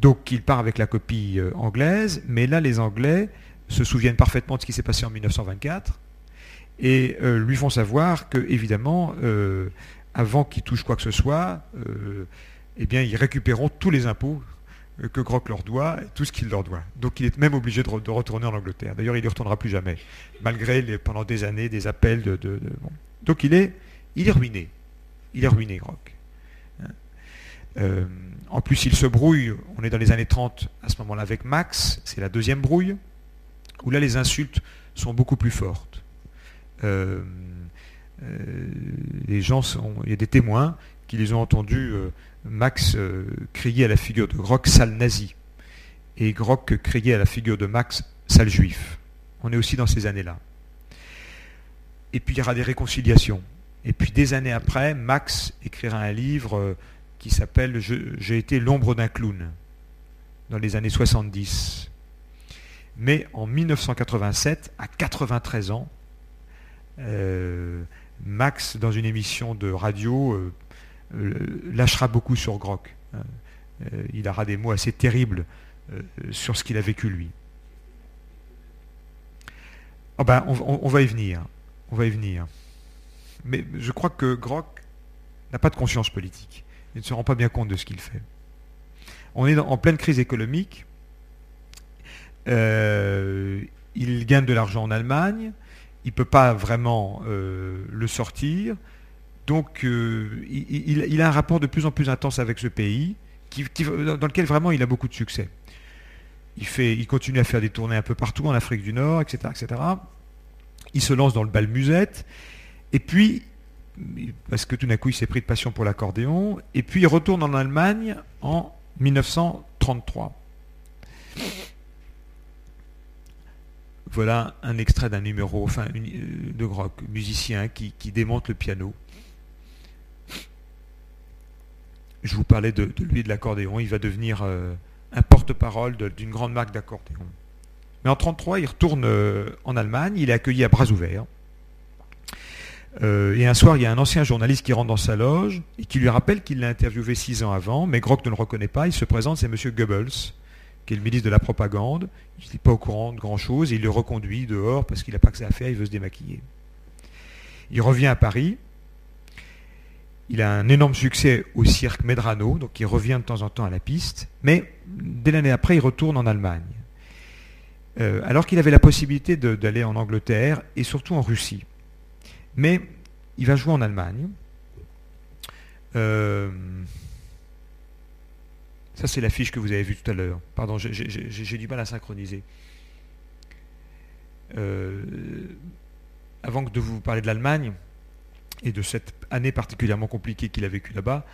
Donc il part avec la copie euh, anglaise, mais là les Anglais se souviennent parfaitement de ce qui s'est passé en 1924 et euh, lui font savoir que évidemment, euh, avant qu'il touche quoi que ce soit, eh bien ils récupéreront tous les impôts que Grock leur doit, tout ce qu'il leur doit. Donc il est même obligé de, retourner en Angleterre. D'ailleurs, il n'y retournera plus jamais, malgré pendant des années des appels de. Donc il est, ruiné. Il est ruiné, Grock. Euh, en plus, il se brouille, on est dans les années 30 à ce moment-là avec Max, c'est la deuxième brouille, où là les insultes sont beaucoup plus fortes. Euh, euh, les gens il y a des témoins qui les ont entendus Max crier à la figure de Grock sale nazi et Grock crier à la figure de Max sale juif. On est aussi dans ces années-là. Et puis il y aura des réconciliations. Et puis des années après, Max écrira un livre qui s'appelle J'ai été l'ombre d'un clown dans les années 70. Mais en 1987, à 93 ans, euh, Max, dans une émission de radio, euh, euh, lâchera beaucoup sur Grock. il aura des mots assez terribles sur ce qu'il a vécu lui. Oh ben, on, va y venir. On va y venir. Mais je crois que Grock n'a pas de conscience politique. Il ne se rend pas bien compte de ce qu'il fait. On est en pleine crise économique. Euh, il gagne de l'argent en Allemagne. Il ne peut pas vraiment euh, le sortir. Donc, euh, il, a un rapport de plus en plus intense avec ce pays, dans lequel vraiment il a beaucoup de succès. Il, fait, il continue à faire des tournées un peu partout en Afrique du Nord, etc. etc. Il se lance dans le bal musette. Et puis, parce que tout d'un coup il s'est pris de passion pour l'accordéon, et puis il retourne en Allemagne en 1933. Voilà un extrait d'un numéro, enfin euh, de Grock, musicien qui, démonte le piano. Je vous parlais de, lui de l'accordéon, il va devenir euh, un porte-parole d'une grande marque d'accordéon. Mais en 1933, il retourne euh, en Allemagne, il est accueilli à bras ouverts. Euh, et un soir, il y a un ancien journaliste qui rentre dans sa loge et qui lui rappelle qu'il l'a interviewé six ans avant, mais Grock ne le reconnaît pas. Il se présente, c'est M. Goebbels, qui est le ministre de la propagande. Il n'est pas au courant de grand-chose il le reconduit dehors parce qu'il n'a pas que ça à faire, il veut se démaquiller. Il revient à Paris. Il a un énorme succès au cirque Medrano, donc il revient de temps en temps à la piste, mais dès l'année après, il retourne en Allemagne. Euh, alors qu'il avait la possibilité d'aller en Angleterre et surtout en Russie. Mais il va jouer en Allemagne. Euh, ça, c'est l'affiche que vous avez vue tout à l'heure. Pardon, j'ai du mal à synchroniser. Euh, avant de vous parler de l'Allemagne et de cette année particulièrement compliquée qu'il a vécue là-bas,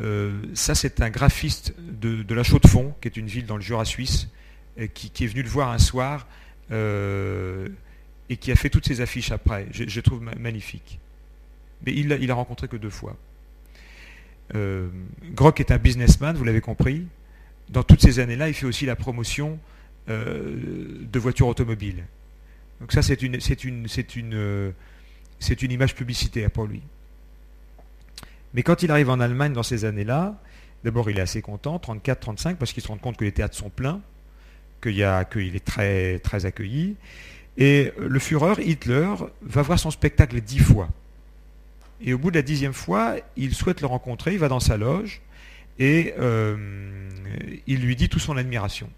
euh, ça, c'est un graphiste de, la Chaux-de-Fonds, qui est une ville dans le Jura suisse, qui, est venu le voir un soir et qui a fait toutes ces affiches après. Je, trouve magnifique. Mais il l'a rencontré que deux fois. Euh, Grock est un businessman, vous l'avez compris. Dans toutes ces années-là, il fait aussi la promotion euh, de voitures automobiles. Donc ça, c'est une, euh, image publicitaire pour lui. Mais quand il arrive en Allemagne dans ces années-là, d'abord il est assez content, 34, 35, parce qu'il se rend compte que les théâtres sont pleins, qu'il est très accueilli. Et le Führer, Hitler, va voir son spectacle dix fois. Et au bout de la dixième fois, il souhaite le rencontrer, il va dans sa loge et euh, il lui dit toute son admiration.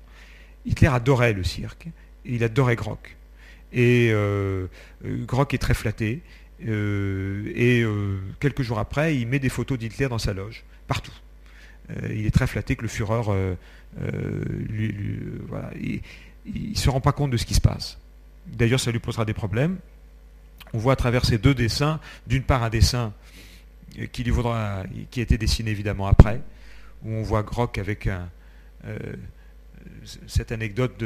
Hitler adorait le cirque, il adorait Grock. Et euh, Grock est très flatté. Euh, et quelques jours après, il met des photos d'Hitler dans sa loge, partout. il est très flatté que le Führer, il ne se rend pas compte de ce qui se passe. D'ailleurs, ça lui posera des problèmes. On voit à travers ces deux dessins, d'une part un dessin qui, lui a été dessiné évidemment après, où on voit Grock avec cette anecdote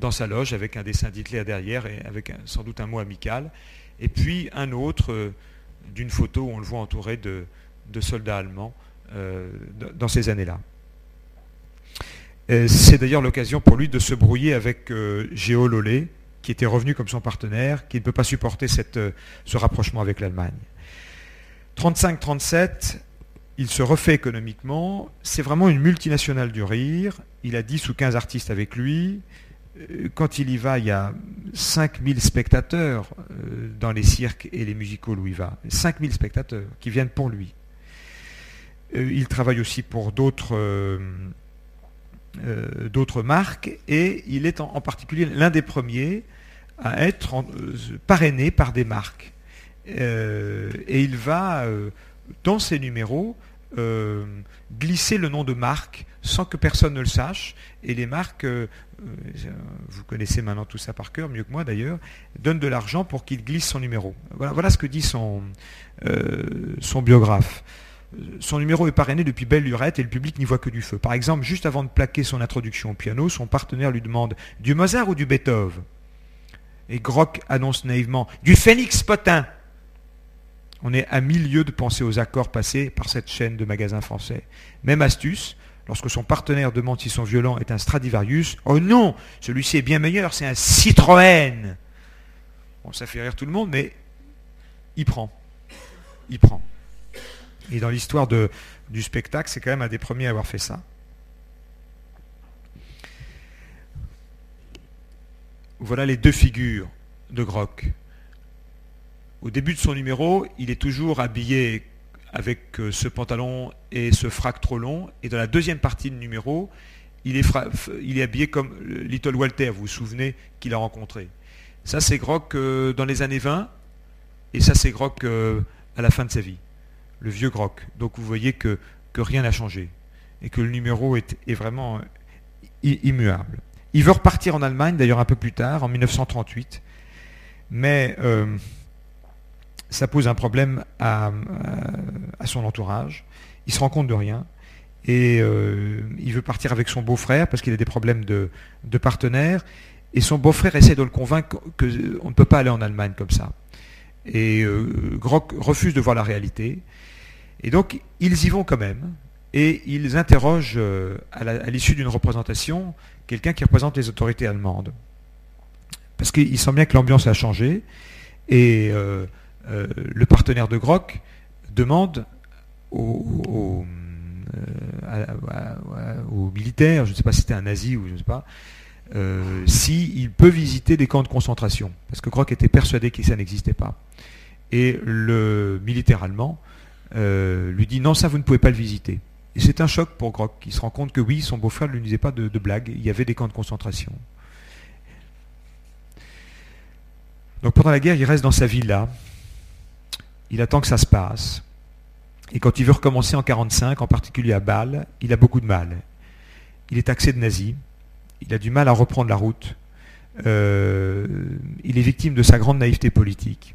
dans sa loge avec un dessin d'Hitler derrière et avec sans doute un mot amical. Et puis un autre d'une photo où on le voit entouré de, soldats allemands dans ces années-là. C'est d'ailleurs l'occasion pour lui de se brouiller avec Géo Lolé, qui était revenu comme son partenaire, qui ne peut pas supporter cette, ce rapprochement avec l'Allemagne. 35-37, il se refait économiquement. C'est vraiment une multinationale du rire. Il a 10 ou 15 artistes avec lui. Euh, quand il y va, il y a 5000 spectateurs euh, dans les cirques et les musicals où il va. 5000 spectateurs qui viennent pour lui. Euh, il travaille aussi pour d'autres marques et il est en, particulier l'un des premiers à être parrainé par des marques. et il va, dans ses numéros, euh, glisser le nom de marque sans que personne ne le sache. Et les marques, euh, euh, vous connaissez maintenant tout ça par cœur, mieux que moi d'ailleurs, donnent de l'argent pour qu'il glisse son numéro. Voilà, ce que dit son, son biographe. Son numéro est parrainé depuis belle lurette et le public n'y voit que du feu. Par exemple, juste avant de plaquer son introduction au piano, son partenaire lui demande du Mozart ou du Beethoven? Et Grock annonce naïvement du Phénix Potin. On est à milieu de penser aux accords passés par cette chaîne de magasins français. Même astuce, lorsque son partenaire demande si son violon est un Stradivarius, oh non, celui-ci est bien meilleur, c'est un Citroën. Bon, ça fait rire tout le monde, mais il prend. Il prend. Et dans l'histoire du spectacle, c'est quand même un des premiers à avoir fait ça. Voilà les deux figures de Grock. Au début de son numéro, il est toujours habillé avec euh, ce pantalon et ce frac trop long. Et dans la deuxième partie du numéro, il est, il est habillé comme Little Walter, vous vous souvenez, qu'il a rencontré. Ça, c'est Grock euh, dans les années 20, et ça, c'est Grock euh, à la fin de sa vie. Le vieux Grock. Donc vous voyez que, rien n'a changé, et que le numéro est vraiment immuable. Il veut repartir en Allemagne, d'ailleurs un peu plus tard, en 1938, mais ça pose un problème à, son entourage. Il se rend compte de rien. Et euh, il veut partir avec son beau-frère parce qu'il a des problèmes de, de partenaire. Et son beau-frère essaie de le convaincre qu'on ne peut pas aller en Allemagne comme ça. Et euh, Grock refuse de voir la réalité. Et donc, ils y vont quand même. Et ils interrogent, euh, à l'issue d'une représentation, quelqu'un qui représente les autorités allemandes. Parce qu'il sent bien que l'ambiance a changé. Et euh, le partenaire de Grock demande aux, euh, militaires, je ne sais pas si c'était un nazi ou je ne sais pas, euh, s'il peut visiter des camps de concentration. Parce que Grock était persuadé que ça n'existait pas. Et le militaire allemand lui dit non, ça vous ne pouvez pas le visiter. Et c'est un choc pour Grock, qui se rend compte que oui, son beau-frère ne lui disait pas de, de blague, il y avait des camps de concentration. Donc pendant la guerre, il reste dans sa villa, il attend que ça se passe. Et quand il veut recommencer en 1945, en particulier à Bâle, il a beaucoup de mal. Il est taxé de nazi, il a du mal à reprendre la route, euh, il est victime de sa grande naïveté politique.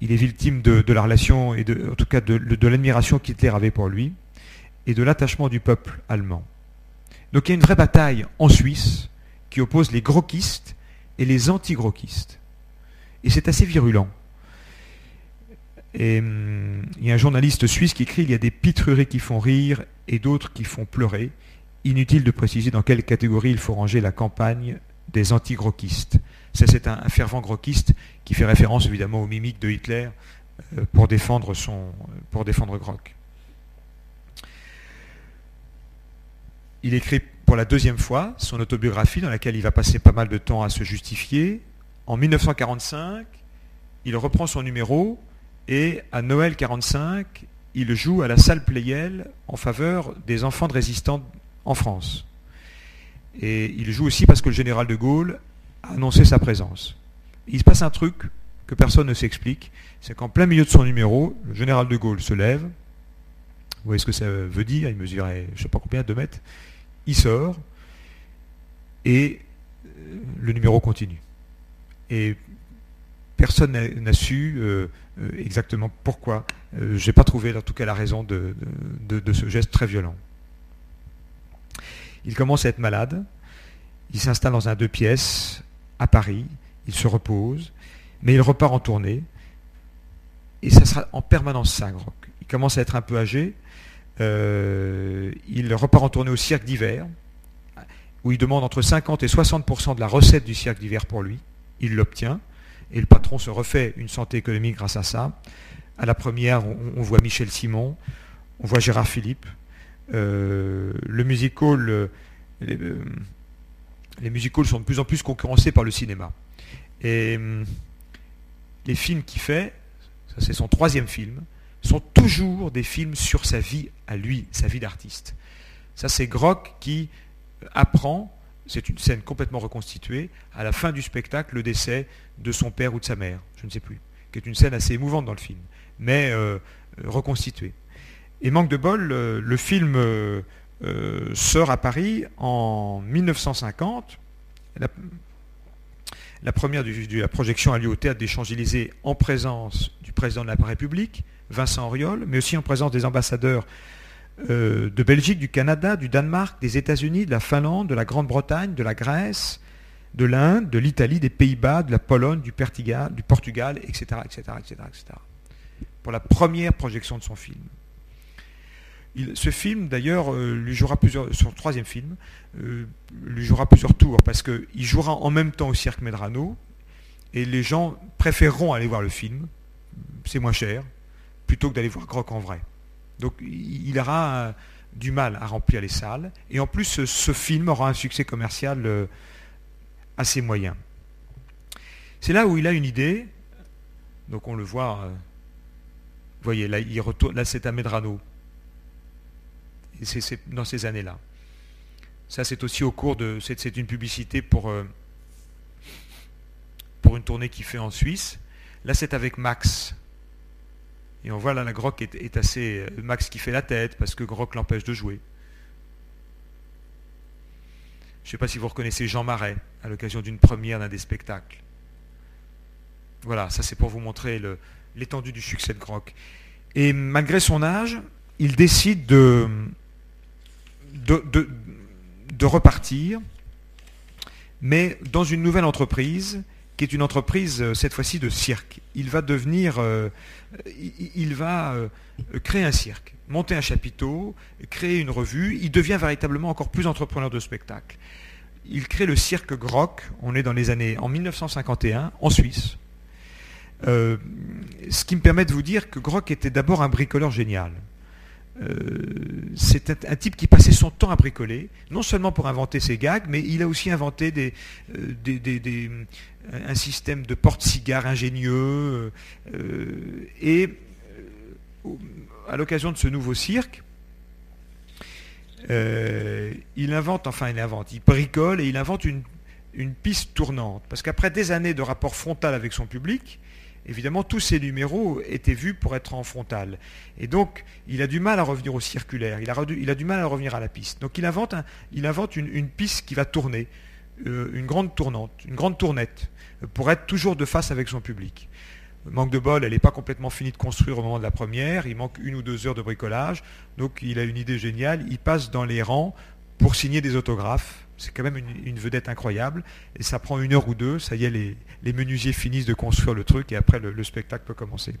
Il est victime de, la relation et en tout cas de l'admiration qu'Hitler avait pour lui et de l'attachement du peuple allemand. Donc il y a une vraie bataille en Suisse qui oppose les groquistes et les anti-groquistes. Et c'est assez virulent. Hum, il y a un journaliste suisse qui écrit il y a des pitreries qui font rire et d'autres qui font pleurer. Inutile de préciser dans quelle catégorie il faut ranger la campagne des anti-groquistes. Ça, c'est un, fervent groquiste qui fait référence évidemment aux mimiques de Hitler euh, pour défendre, son, pour défendre Grock. Il écrit pour la deuxième fois son autobiographie dans laquelle il va passer pas mal de temps à se justifier. En 1945, il reprend son numéro et à Noël 45, il joue à la salle Playel en faveur des enfants de résistants en France. Et il joue aussi parce que le général de Gaulle a annoncé sa présence. Il se passe un truc que personne ne s'explique, c'est qu'en plein milieu de son numéro, le général de Gaulle se lève, vous voyez ce que ça veut dire, il mesurait je ne sais pas combien, 2 mètres, il sort, et euh, le numéro continue. Et personne n'a su exactement pourquoi. Je n'ai pas trouvé en tout cas la raison de, ce geste très violent. Il commence à être malade. Il s'installe dans un deux pièces à Paris. Il se repose. Mais il repart en tournée. Et ça sera en permanence ça. Il commence à être un peu âgé. Euh, il repart en tournée au cirque d'hiver, où il demande entre 50 et 60% de la recette du cirque d'hiver pour lui. Il l'obtient. Et le patron se refait une santé économique grâce à ça. À la première, on, voit Michel Simon, on voit Gérard Philippe. Euh, le musical, euh, les, musicals sont de plus en plus concurrencés par le cinéma. Et hum, les films qu'il fait, ça c'est son troisième film, sont toujours des films sur sa vie à lui, sa vie d'artiste. Ça c'est Grock qui apprend, c'est une scène complètement reconstituée, à la fin du spectacle, le décès de son père ou de sa mère, je ne sais plus, qui est une scène assez émouvante dans le film, mais euh, reconstituée. Et manque de bol, le, film euh, euh, sort à Paris en 1950. La première de la projection a lieu au théâtre des Champs-Élysées en présence du président de la République, Vincent Auriol, mais aussi en présence des ambassadeurs euh, de Belgique, du Canada, du Danemark, des États-Unis, de la Finlande, de la Grande-Bretagne, de la Grèce, de l'Inde, de l'Italie, des Pays-Bas, de la Pologne, du Portugal, du Portugal etc., etc., etc., etc. Pour la première projection de son film ce film, d'ailleurs, euh, lui jouera plusieurs, son troisième film, euh, lui jouera plusieurs tours parce qu'il jouera en même temps au Cirque Medrano et les gens préféreront aller voir le film, c'est moins cher, plutôt que d'aller voir Grock en vrai. Donc il aura euh, du mal à remplir les salles et en plus ce, film aura un succès commercial assez moyen. C'est là où il a une idée, donc on le voit, vous voyez, là, il retourne, là c'est à Medrano c'est dans ces années-là. Ça, c'est aussi au cours de. C'est une publicité pour, euh, pour une tournée qu'il fait en Suisse. Là, c'est avec Max. Et on voit là, la Grock est, assez. Euh, Max qui fait la tête parce que Grock l'empêche de jouer. Je ne sais pas si vous reconnaissez Jean Marais à l'occasion d'une première d'un des spectacles. Voilà, ça c'est pour vous montrer l'étendue du succès de Grock. Et malgré son âge, il décide de, de, repartir, mais dans une nouvelle entreprise, qui est une entreprise euh, cette fois-ci de cirque. Il va devenir, euh, il, va euh, créer un cirque, monter un chapiteau, créer une revue. Il devient véritablement encore plus entrepreneur de spectacle. Il crée le cirque Grock. On est dans les années en 1951 en Suisse. ce qui me permet de vous dire que Grock était d'abord un bricoleur génial. C'est un, type qui passait son temps à bricoler, non seulement pour inventer ses gags, mais il a aussi inventé des, un système de porte-cigares ingénieux. Euh, et à l'occasion de ce nouveau cirque, il invente, enfin il invente, il bricole et il invente une, une piste tournante. Parce qu'après des années de rapport frontal avec son public, évidemment, tous ces numéros étaient vus pour être en frontal. Et donc, il a du mal à revenir au circulaire, il a, du mal à revenir à la piste. Donc, il invente, il invente une, piste qui va tourner, euh, une grande tournante, une grande tournette, pour être toujours de face avec son public. Manque de bol, elle n'est pas complètement finie de construire au moment de la première, il manque une ou deux heures de bricolage, donc il a une idée géniale, il passe dans les rangs pour signer des autographes c'est quand même une, vedette incroyable. Et ça prend une heure ou deux. Ça y est, les, menuisiers finissent de construire le truc et après le, spectacle peut commencer.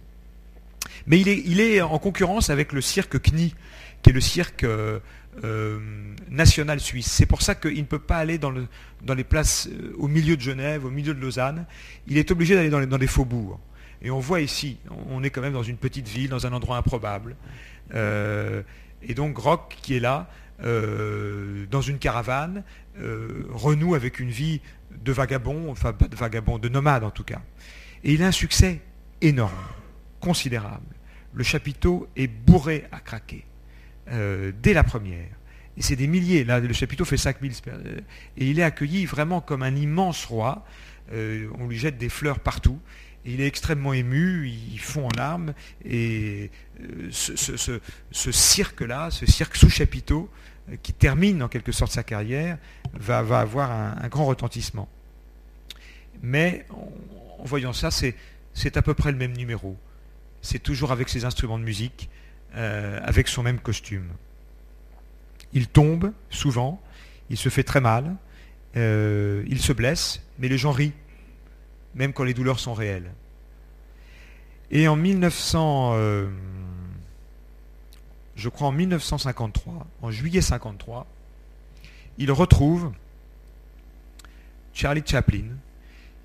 Mais il est, en concurrence avec le cirque CNI, qui est le cirque euh, euh, national suisse. C'est pour ça qu'il ne peut pas aller dans, le, dans, les places euh, au milieu de Genève, au milieu de Lausanne. Il est obligé d'aller dans, les, faubourgs. Et on voit ici, on est quand même dans une petite ville, dans un endroit improbable. et donc Grock, qui est là, dans une caravane, euh, renoue avec une vie de vagabond, enfin pas de vagabond, de nomade en tout cas. Et il a un succès énorme, considérable. Le chapiteau est bourré à craquer euh, dès la première. Et c'est des milliers. Là, le chapiteau fait 5000. Euh, et il est accueilli vraiment comme un immense roi. on lui jette des fleurs partout. Il est extrêmement ému, il fond en larmes. Et ce, ce cirque-là, ce cirque sous chapiteau, qui termine en quelque sorte sa carrière, va, avoir un, grand retentissement. Mais en, voyant ça, c'est à peu près le même numéro. C'est toujours avec ses instruments de musique, euh, avec son même costume. Il tombe souvent, il se fait très mal, euh, il se blesse, mais les gens rient, même quand les douleurs sont réelles. Et en 1900, euh, je crois en 1953, en juillet 53, il retrouve Charlie Chaplin,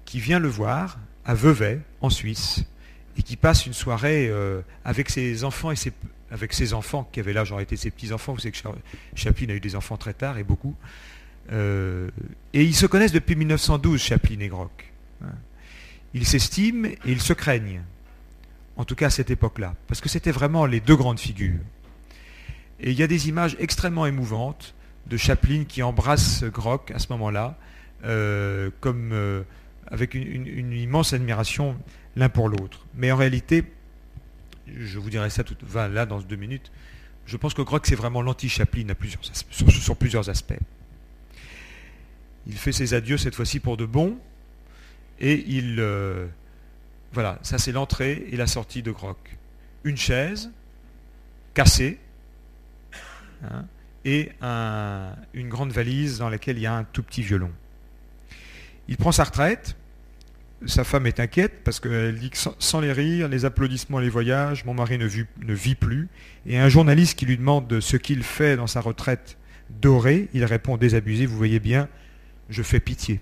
qui vient le voir à Vevey, en Suisse, et qui passe une soirée euh, avec ses enfants et ses, avec ses enfants qui avaient là, j'aurais été ses petits-enfants. Vous savez que Chaplin a eu des enfants très tard et beaucoup. Euh, et ils se connaissent depuis 1912, Chaplin et Grock. Ils s'estiment et ils se craignent. En tout cas à cette époque-là. Parce que c'était vraiment les deux grandes figures. Et il y a des images extrêmement émouvantes de Chaplin qui embrasse Grock à ce moment-là, euh, comme avec une, immense admiration l'un pour l'autre. Mais en réalité, je vous dirai ça tout, là dans deux minutes, je pense que Grock c'est vraiment l'anti-Chaplin sur, plusieurs aspects. Il fait ses adieux cette fois-ci pour de bon, et il... Euh, voilà, ça c'est l'entrée et la sortie de Grock. Une chaise cassée, hein, et une grande valise dans laquelle il y a un tout petit violon. Il prend sa retraite, sa femme est inquiète parce qu'elle dit que sans, les rires, les applaudissements, les voyages, mon mari ne, vit plus. Et un journaliste qui lui demande ce qu'il fait dans sa retraite dorée, il répond désabusé, vous voyez bien, je fais pitié.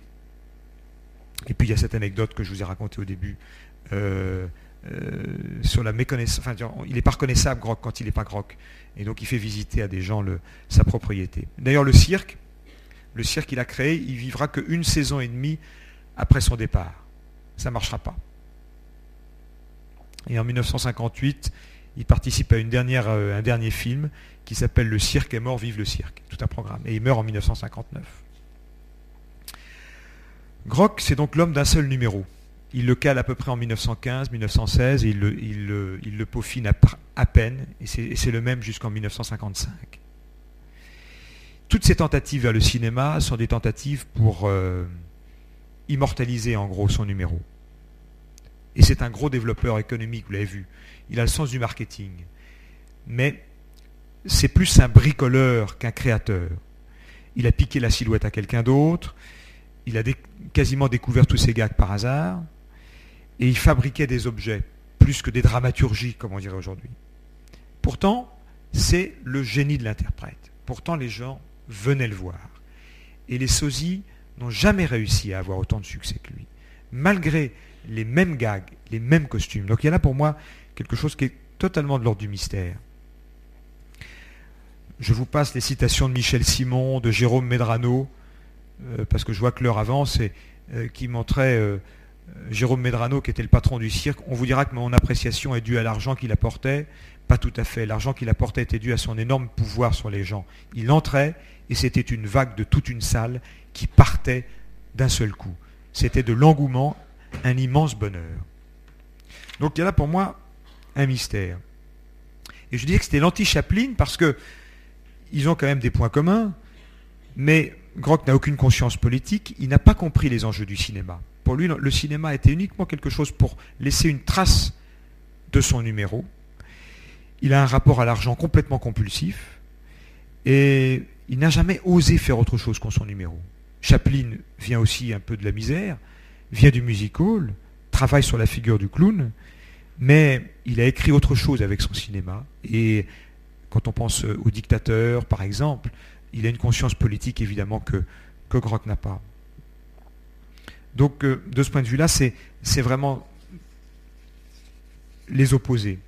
Et puis il y a cette anecdote que je vous ai racontée au début euh, euh, sur la méconnaissance. Enfin, il n'est pas reconnaissable Groc quand il n'est pas Groc. Et donc il fait visiter à des gens sa propriété. D'ailleurs, le cirque, le cirque qu'il a créé, il vivra qu'une saison et demie après son départ. Ça ne marchera pas. Et en 1958, il participe à une dernière, euh, un dernier film qui s'appelle Le cirque est mort, vive le cirque. Tout un programme. Et il meurt en 1959. Groc, c'est donc l'homme d'un seul numéro. Il le cale à peu près en 1915, 1916, et il le, peaufine à, peine, et c'est le même jusqu'en 1955. Toutes ces tentatives vers le cinéma sont des tentatives pour euh, immortaliser en gros son numéro. Et c'est un gros développeur économique, vous l'avez vu. Il a le sens du marketing. Mais c'est plus un bricoleur qu'un créateur. Il a piqué la silhouette à quelqu'un d'autre, il a quasiment découvert tous ses gags par hasard, et il fabriquait des objets, plus que des dramaturgies, comme on dirait aujourd'hui. Pourtant, c'est le génie de l'interprète. Pourtant, les gens venaient le voir. Et les sosies n'ont jamais réussi à avoir autant de succès que lui, malgré les mêmes gags, les mêmes costumes. Donc il y a là pour moi quelque chose qui est totalement de l'ordre du mystère. Je vous passe les citations de Michel Simon, de Jérôme Medrano, euh, parce que je vois que l'heure avance, et euh, qui montrait euh, Jérôme Medrano, qui était le patron du cirque, on vous dira que mon appréciation est due à l'argent qu'il apportait. Pas tout à fait. L'argent qu'il apportait était dû à son énorme pouvoir sur les gens. Il entrait et c'était une vague de toute une salle qui partait d'un seul coup. C'était de l'engouement, un immense bonheur. Donc il y a là pour moi un mystère. Et je disais que c'était l'anti-Chaplin parce que ils ont quand même des points communs, mais Grock n'a aucune conscience politique, il n'a pas compris les enjeux du cinéma. Pour lui, le cinéma était uniquement quelque chose pour laisser une trace de son numéro. Il a un rapport à l'argent complètement compulsif et il n'a jamais osé faire autre chose qu'en son numéro. Chaplin vient aussi un peu de la misère, vient du music hall, travaille sur la figure du clown, mais il a écrit autre chose avec son cinéma. Et quand on pense au dictateur, par exemple, il a une conscience politique évidemment que, que Grock n'a pas. Donc, euh, de ce point de vue-là, c'est vraiment les opposés.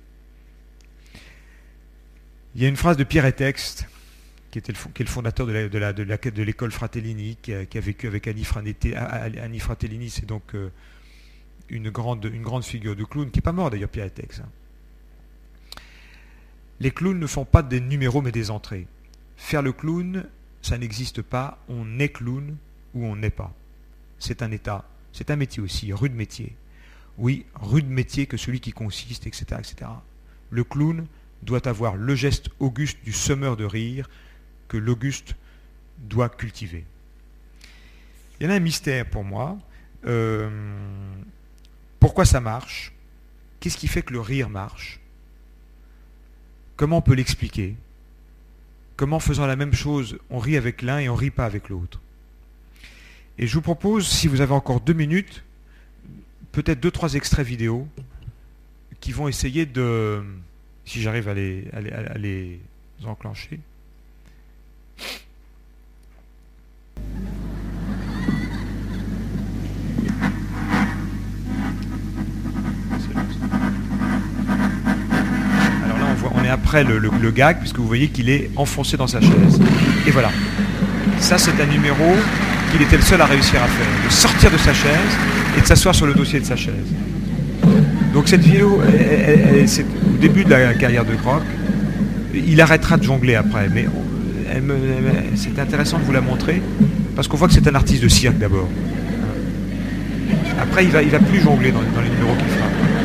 Il y a une phrase de Pierre Etexte, qui, était le, est le fondateur de l'école Fratellini, qui a, vécu avec Annie, Fratellini, c'est donc euh, une, grande, une grande figure de clown, qui n'est pas mort d'ailleurs, Etexte. Hein. Les clowns ne font pas des numéros mais des entrées. Faire le clown, ça n'existe pas, on est clown ou on n'est pas c'est un état, c'est un métier aussi, rude métier. Oui, rude métier que celui qui consiste, etc., etc. Le clown doit avoir le geste auguste du semeur de rire que l'Auguste doit cultiver. Il y en a un mystère pour moi euh, pourquoi ça marche, qu'est-ce qui fait que le rire marche, comment on peut l'expliquer, comment en faisant la même chose, on rit avec l'un et on rit pas avec l'autre? Et je vous propose, si vous avez encore deux minutes, peut-être deux, trois extraits vidéo qui vont essayer de, si j'arrive à les- à les enclencher. Alors là, on, est après le, gag, puisque vous voyez qu'il est enfoncé dans sa chaise. Et voilà. Ça, c'est un numéro qu'il était le seul à réussir à faire. De sortir de sa chaise et de s'asseoir sur le dossier de sa chaise. Donc cette vidéo, c'est au début de la carrière de Croc. Il arrêtera de jongler après, mais c'est intéressant de vous la montrer, parce qu'on voit que c'est un artiste de cirque d'abord. Après, il va, va plus jongler dans, dans les numéros qu'il fera.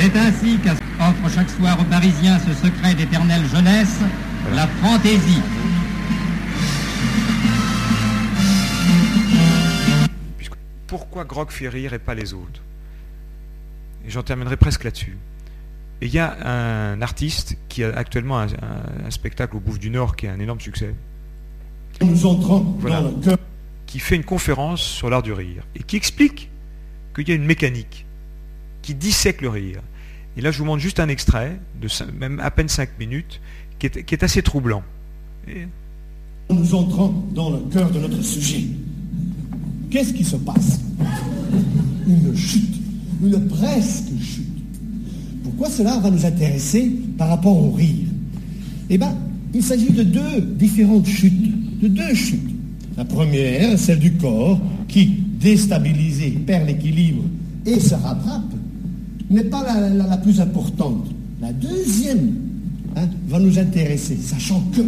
C'est ainsi qu'offre chaque soir aux Parisiens ce secret d'éternelle jeunesse, la fantaisie. Puisque- pourquoi Grog fait rire et pas les autres? Et j'en terminerai presque là-dessus. Et il y a un artiste qui a actuellement un, un- un spectacle au Bouffe du Nord qui est un énorme succès, Nous entrons Voilà. dans le cœur qui fait une conférence sur l'art du rire et qui explique qu'il y a une mécanique qui dissèque le rire. Et là, je vous montre juste un extrait de même à peine 5 minutes qui est, assez troublant. Nous entrons dans le cœur de notre sujet. Qu'est-ce qui se passe? Une chute, une presque chute. Pourquoi cela va nous intéresser par rapport au rire? Eh bien, il s'agit de deux différentes chutes, de deux chutes. La première, celle du corps, qui, déstabilisé, perd l'équilibre et se rattrape, n'est pas la, la- plus importante. La deuxième hein, va nous intéresser, sachant que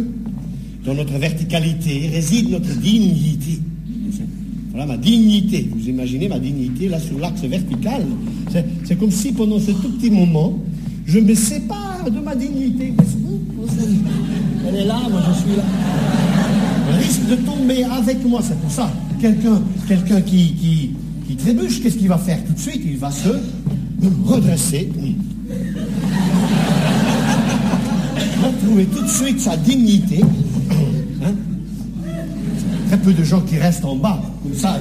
dans notre verticalité réside notre dignité. Voilà ma dignité. Vous imaginez ma dignité là sur l'axe vertical. C'est- C'est comme si pendant ce tout petit moment, je me sépare de ma dignité. Elle est là, moi je suis là. Elle risque de tomber avec moi, c'est pour ça. Quelqu'un quelqu'un qui, qui, qui trébuche, qu'est-ce qu'il va faire tout de suite? Il va se redresser. Retrouver tout de suite sa dignité. Hein? Très peu de gens qui restent en bas, comme ça.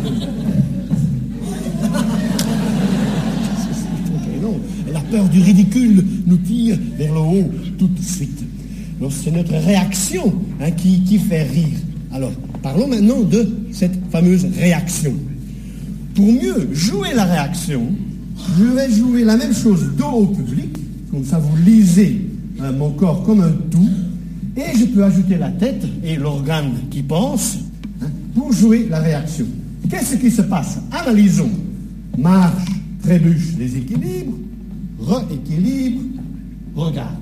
La peur du ridicule nous tire vers le haut tout de suite. C'est notre réaction hein, qui, qui fait rire. Alors, parlons maintenant de cette fameuse réaction. Pour mieux jouer la réaction, je vais jouer la même chose dos au public, comme ça vous lisez hein, mon corps comme un tout, et je peux ajouter la tête et l'organe qui pense hein, pour jouer la réaction. Qu'est-ce qui se passe? Analysons. Marche, trébuche, déséquilibre, rééquilibre, regard.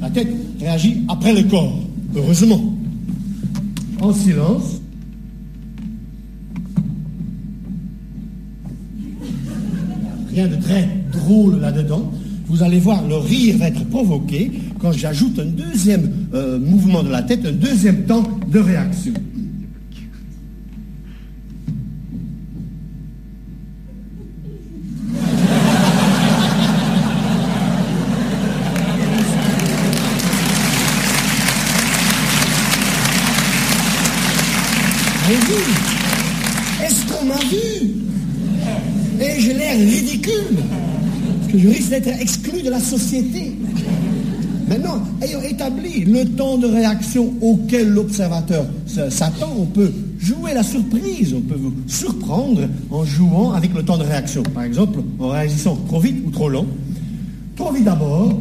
La tête réagit après le corps, heureusement. En silence. Rien de très drôle là-dedans. Vous allez voir, le rire va être provoqué quand j'ajoute un deuxième euh, mouvement de la tête, un deuxième temps de réaction. J'ai vu. Est-ce qu'on m'a vu Et j'ai l'air ridicule. Parce que je risque d'être exclu de la société. Maintenant, ayant établi le temps de réaction auquel l'observateur s'attend, on peut jouer la surprise, on peut vous surprendre en jouant avec le temps de réaction. Par exemple, en réagissant trop vite ou trop lent. Trop vite d'abord.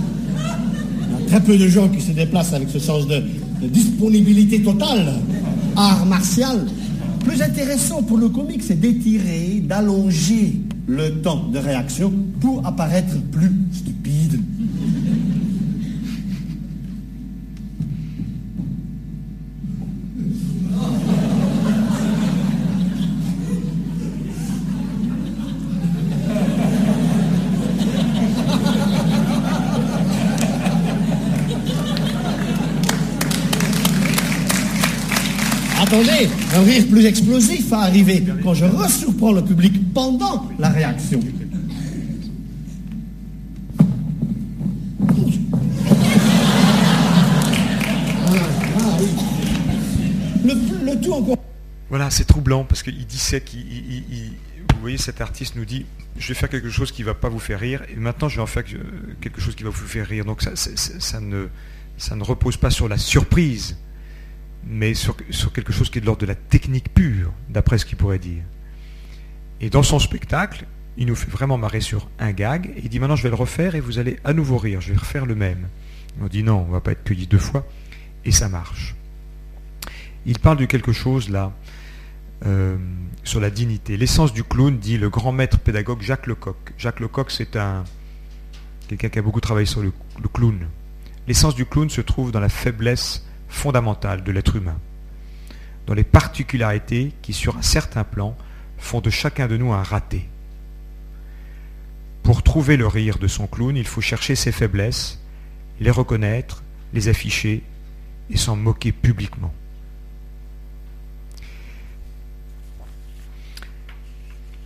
Il y a très peu de gens qui se déplacent avec ce sens de disponibilité totale, art martial. Plus intéressant pour le comique, c'est d'étirer, d'allonger le temps de réaction pour apparaître plus stupide. Attendez, un rire plus explosif va arriver quand je resurprends le public pendant la réaction. Le, tout encore. Voilà, c'est troublant parce qu'il disait qu'il. il- vous voyez, cet artiste nous dit je vais faire quelque chose qui ne va pas vous faire rire, et maintenant je vais en faire que- quelque chose qui va vous faire rire. Donc ça ne, ça ne repose pas sur la surprise, mais sur, quelque chose qui est de l'ordre de la technique pure, d'après ce qu'il pourrait dire. Et dans son spectacle, il nous fait vraiment marrer sur un gag, et il dit maintenant je vais le refaire et vous allez à nouveau rire, je vais refaire le même. On dit non, on ne va pas être cueilli deux fois, et ça marche. Il parle de quelque chose là, euh, sur la dignité. L'essence du clown, dit le grand maître pédagogue Jacques Lecoq. Jacques Lecoq, c'est un quelqu'un qui a beaucoup travaillé sur le clown. L'essence du clown se trouve dans la faiblesse fondamentale de l'être humain, dans les particularités qui, sur un certain plan, font de chacun de nous un raté. Pour trouver le rire de son clown, il faut chercher ses faiblesses, les reconnaître, les afficher et s'en moquer publiquement.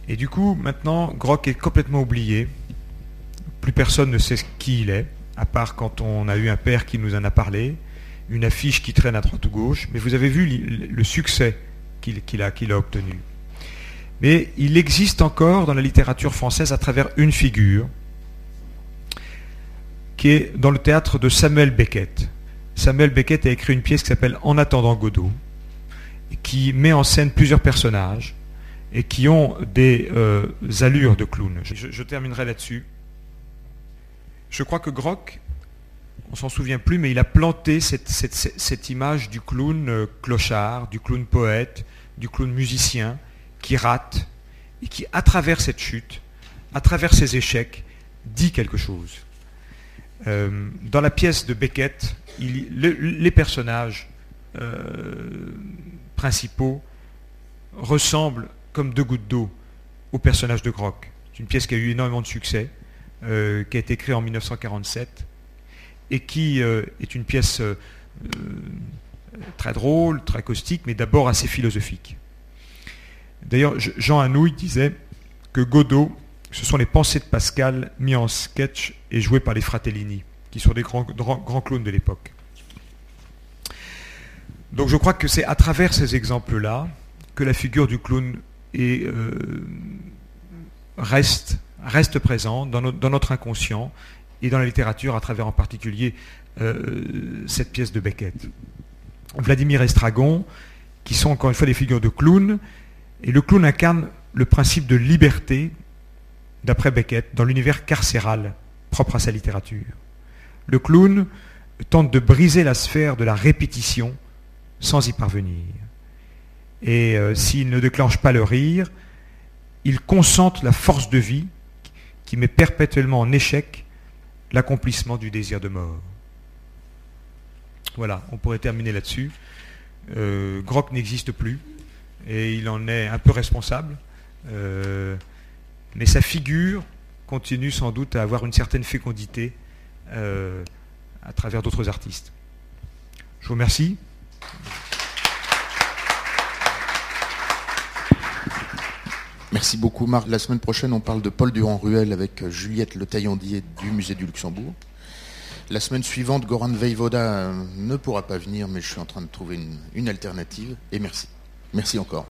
Et du coup, maintenant, Grock est complètement oublié. Plus personne ne sait qui il est, à part quand on a eu un père qui nous en a parlé, une affiche qui traîne à droite ou gauche. Mais vous avez vu le succès qu'il a, obtenu. Mais il existe encore dans la littérature française à travers une figure, qui est dans le théâtre de Samuel Beckett. Samuel Beckett a écrit une pièce qui s'appelle En attendant Godot, qui met en scène plusieurs personnages et qui ont des euh, allures de clown. Je, je terminerai là-dessus. Je crois que Grock, on s'en souvient plus, mais il a planté cette, image du clown euh, clochard, du clown poète, du clown musicien, qui rate et qui, à travers cette chute, à travers ses échecs, dit quelque chose. Euh, dans la pièce de Beckett, les personnages euh, principaux ressemblent comme deux gouttes d'eau au personnage de Grock. C'est une pièce qui a eu énormément de succès, qui a été créée en 1947 et qui euh, est une pièce euh, euh, très drôle, très caustique, mais d'abord assez philosophique. D'ailleurs, Je- Jean Anouilh disait que Godot, ce sont les pensées de Pascal mis en sketch et jouées par les Fratellini, qui sont des grands, grands, grands clowns de l'époque. Donc je crois que c'est à travers ces exemples-là que la figure du clown est, reste, présente dans notre inconscient et dans la littérature, à travers en particulier euh, cette pièce de Beckett. Vladimir Estragon, qui sont encore une fois des figures de clown, et le clown incarne le principe de liberté, d'après Beckett, dans l'univers carcéral propre à sa littérature. Le clown tente de briser la sphère de la répétition sans y parvenir. Et euh, s'il ne déclenche pas le rire, il concentre la force de vie qui met perpétuellement en échec l'accomplissement du désir de mort. Voilà, on pourrait terminer là-dessus. Euh, Grock n'existe plus et il en est un peu responsable. Euh, mais sa figure continue sans doute à avoir une certaine fécondité euh, à travers d'autres artistes. Je vous remercie. Merci beaucoup Marc. La semaine prochaine, on parle de Paul Durand-Ruel avec euh, Juliette Le Taillandier du Musée du Luxembourg. La semaine suivante, Goran Vejvoda euh, ne pourra pas venir, mais je suis en train de trouver une alternative. Et merci. Merci encore.